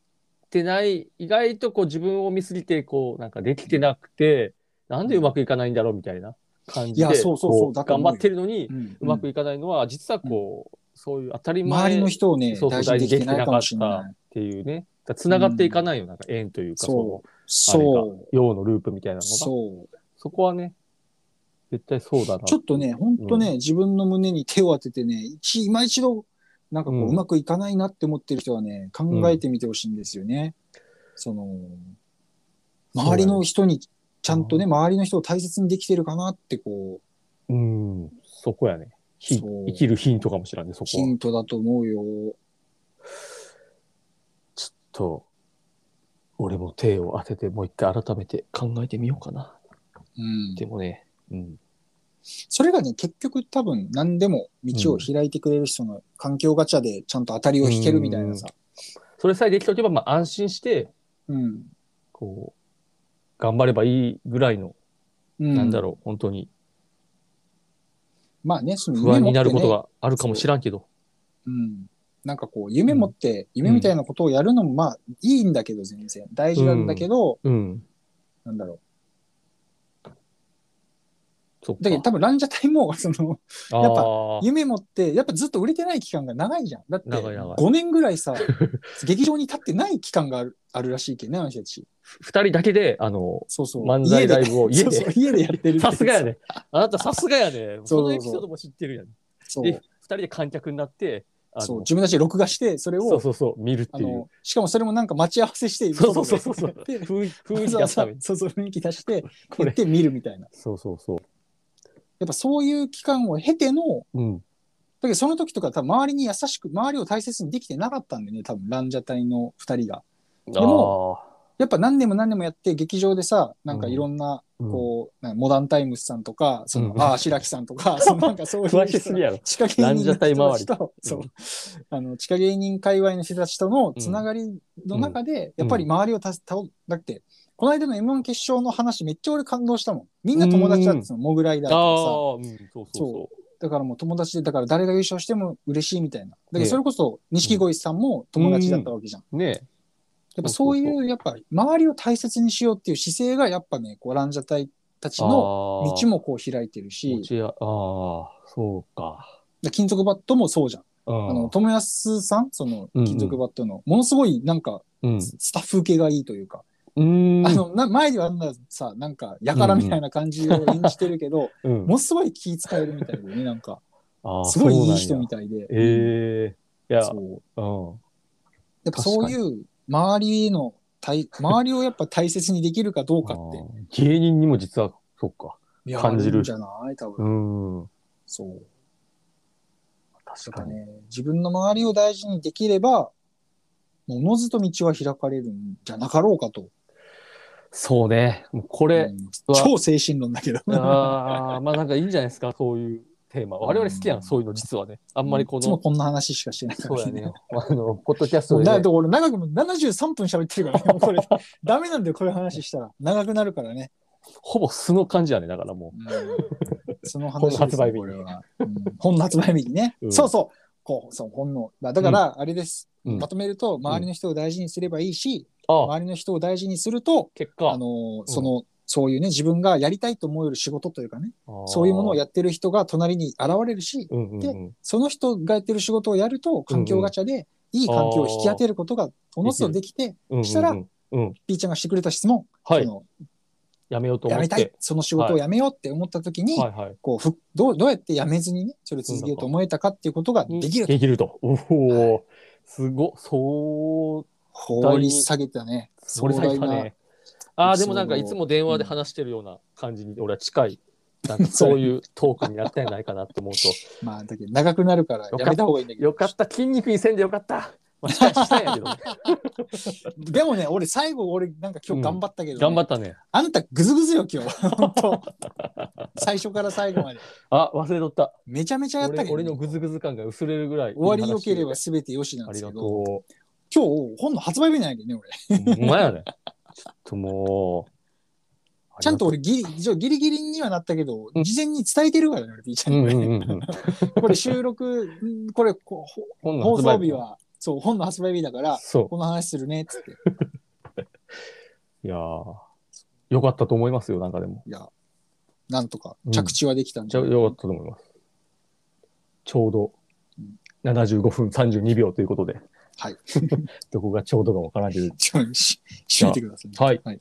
てない、意外とこう自分を見すぎて、こうなんかできてなくて、なんでうまくいかないんだろうみたいな感じで、いやそうそうそう頑張ってるのに、うまくいかないのは、実はこう、そういう当たり前周りの人をね、そうそう大事にできてないかもしれない。っていうね、つながっていかないよ、なんか縁というか、そその、そう。陽のループみたいなのが、そう。そこはね、絶対そうだな。ちょっとね、ほんとね、自分の胸に手を当ててね、一今一度、なんかこう、うんうまくいかないなって思ってる人はね、考えてみてほしいんですよね。その、周りの人に、ちゃんとね、周りの人を大切にできてるかなって、こう、うん、そこやね。生きるヒントかもしれないね、そこは。ヒントだと思うよ。ちょっと、俺も手を当てて、もう一回改めて考えてみようかな。うん。でもね、うん。それがね、結局多分何でも道を開いてくれる人の環境ガチャでちゃんと当たりを引けるみたいなさ。それさえできておけば、まあ安心して、うん。こう、頑張ればいいぐらいの、うん、なんだろう、本当にまあね、その不安になることがあるかもしらんけど。うん。なんかこう、夢持って、夢みたいなことをやるのもまあいいんだけど、全然。大事なんだけど、うん。なんだろ。う。だけど多分ランジャタイも、その、あやっぱー夢持って、やっぱずっと売れてない期間が長いじゃん。だって、長い長い5年ぐらいさ、劇場に立ってない期間があるあるらしいけどね、あの人たち。二人だけで、あの、そうそう。漫才ライブを家で家でやってるさすがやね。あなたさすがやね。そのエピソードも知ってるやん。そう。で、二人で観客になって、あのそう自分たちで録画して、それを、そうそうそう、見るっていう。しかもそれもなんか待ち合わせして、そうそうそうそう雰囲気出して、これ。て見るみたいな。そうそうそう。やっぱそういう期間を経ての、うん。だけどその時とか多分周りに優しく、周りを大切にできてなかったんだよね、多分ランジャタイの二人が。でも、やっぱ何年も何年もやって、劇場でさ、なんかいろんな、うん。こう、なんかモダンタイムスさんとか、その、うん。ああ、白木さんとか、そのなんかそういう人詳しすぎやろ。地下芸ランジャ人の人と、そう、あの、地下芸人界隈の人たちとのつながりの中で、やっぱり周りをたす、ただって、この間の M1 決勝の話めっちゃ俺感動したもん。みんな友達だってそのモグライダーあとかさ、あ、うん、そうそうそだからもう友達で、だから誰が優勝しても嬉しいみたいな。だけねどそれこそ錦鯉さんも友達だったわけじゃん。う。ねやっぱそういう、やっぱ周りを大切にしようっていう姿勢がやっぱね、こうランジャタイたちのの道もこう開いてるし、ああ、そうか。で金属バットもそうじゃん。ああの、友安さん、そのうんうん金属バットの、ものすごいなんか、うん。スタッフ系がいいというか、うーん。あの、な前ではあんなさ、なんか、やからみたいな感じを演じてるけど、うん、ものすごい気使えるみたいでね、なんか、すごいいい人みたいで。ええいや、そう。うん。やっぱそういう周りへの大、周りをやっぱ大切にできるかどうかって芸人にも実は、そっか。感じるあるんじゃない？多分。うん。そう。確かね、自分の周りを大事にできれば、ものずと道は開かれるんじゃなかろうかと。そうね。もうこれう、ん超精神論だけど。ああ、まあなんかいいんじゃないですか、そういうテーマ。我々好きやん、そういうの実はね。あんまりこの、いつもこんな話しかしてないからそうやね。あの、ポッドキャストでだって俺長くも73分喋ってるからね。も うこれ、ダメなんだよ、こういう話したら。長くなるからね。ほぼ素の感じやね、だからもうんその話本の発売日にこれは。うん本の発売日にね。うんそうそう。こう、そう、本の。だだから、あれです。うんまとめると、周りの人を大事にすればいいし、周りの人を大事にすると、結果。あの、その、そういうね、自分がやりたいと思える仕事というかね、そういうものをやってる人が隣に現れるし、うんうんうん、でその人がやってる仕事をやると、環境ガチャで、いい環境を引き当てることが、おのずとできて、したらうん、うん。ピーちゃんがしてくれた質問、はいそ。のやめようと思って。やめたい、その仕事をやめようって思った時に、はいはい。こうふどうどうやってやめずにね、それを続けようと思えたかっていうことができると。できると。おお、すご、そう、掘り下げたね。それされたね。ああ、でもなんかいつも電話で話してるような感じに俺は近い。なんかそういうトークになったんじゃないかなって思うと。まあ、だけど長くなるからやめた方がいいんだけど。よかった、筋肉にせんでよかった。まあ、したやけど、でもね、俺最後、俺なんか今日頑張ったけど、ね頑張ったね。あんたグズグズよ、今日。本当最初から最後まで。あ、忘れとった。めちゃめちゃやったけど、俺俺のグズグズ感が薄れるぐらい。終わり良ければ全てよしなん話ありがですけど、と今日本の発売日なんやけどね、俺。う。ほんまやね。ちょっともう。ちゃんと俺ギリ一応ギリギリにはなったけど、うん事前に伝えてるからね、俺、ピーちゃんに。うんうんうんうん。これ収録、んこれこう本の放発売送日は、そう、本の発売日だから、そこの話するね、っつって。う。いやーよかったと思いますよ、なんかでも。いや、なんとか着地はできたんで。じゃよかったと思います。ちょうどうん75分32秒ということで、はい。どこがちょうどかわからんけど、ちょし、閉めてください、はいはい。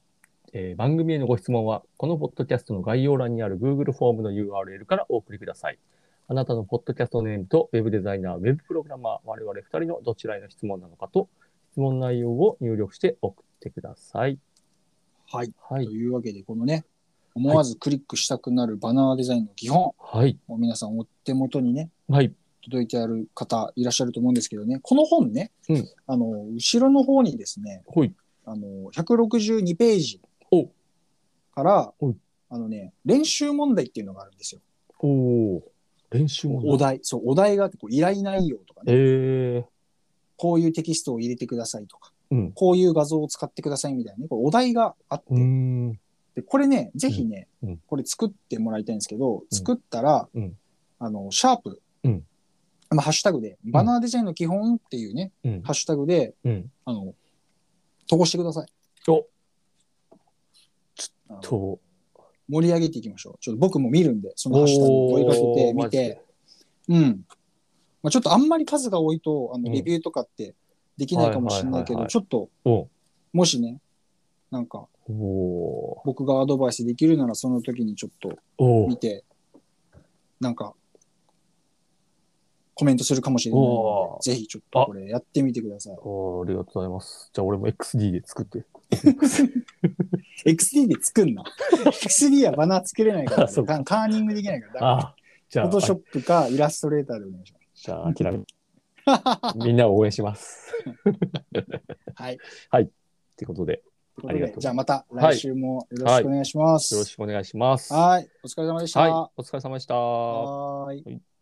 えー番組へのご質問は、このポッドキャストの概要欄にある Google フォームの URL からお送りください。あなたのポッドキャストネームとウェブデザイナー、ウェブプログラマー、我々2人のどちらへの質問なのかと、質問内容を入力して送ってください。はい。はいと。いうわけで、このね、思わずクリックしたくなるバナーデザインの基本、はい。もう皆さんお手元にね、はい。届いてある方いらっしゃると思うんですけどね、この本ね、うんあの、後ろの方にですね、ほい。あの、162ページおからあのね、練習問題っていうのがあるんですよ。おー。練習問題。お題。そう、お題があって、こう依頼内容とかね、えー。こういうテキストを入れてくださいとか、うん。こういう画像を使ってくださいみたいなね、これお題があって、うーん。で、これね、ぜひね、うんうんこれ作ってもらいたいんですけど、作ったら、うんあの、シャープ、うんまあ、ハッシュタグで、バナーデザインの基本っていうね、うん。ハッシュタグで、うん。あの、投稿してください。おあのと、盛り上げていきましょう。ちょっと僕も見るんで、そのハッシュタグを追いかけておー見て。うん。まあ、ちょっとあんまり数が多いと、あの、うん。レビューとかってできないかもしれないけど、ちょっと、おもしね、なんか、僕がアドバイスできるなら、その時にちょっと見て、なんか、コメントするかもしれないので、ぜひちょっとこれやってみてください。ありがとうございます。じゃあ俺も XD で作って。XD で作んな。XD はバナー作れないから、そうカカーニングできないから、じゃあ、フォトショップかイラストレーターでお願いしまじゃあ諦め。みんなを応援します。す。はい。ってことで、ということありがとうでじゃあまた来週もよろしくお願いします。よろしくお願いします。はい。お疲れ様でした。はい、お疲れ様でした。はい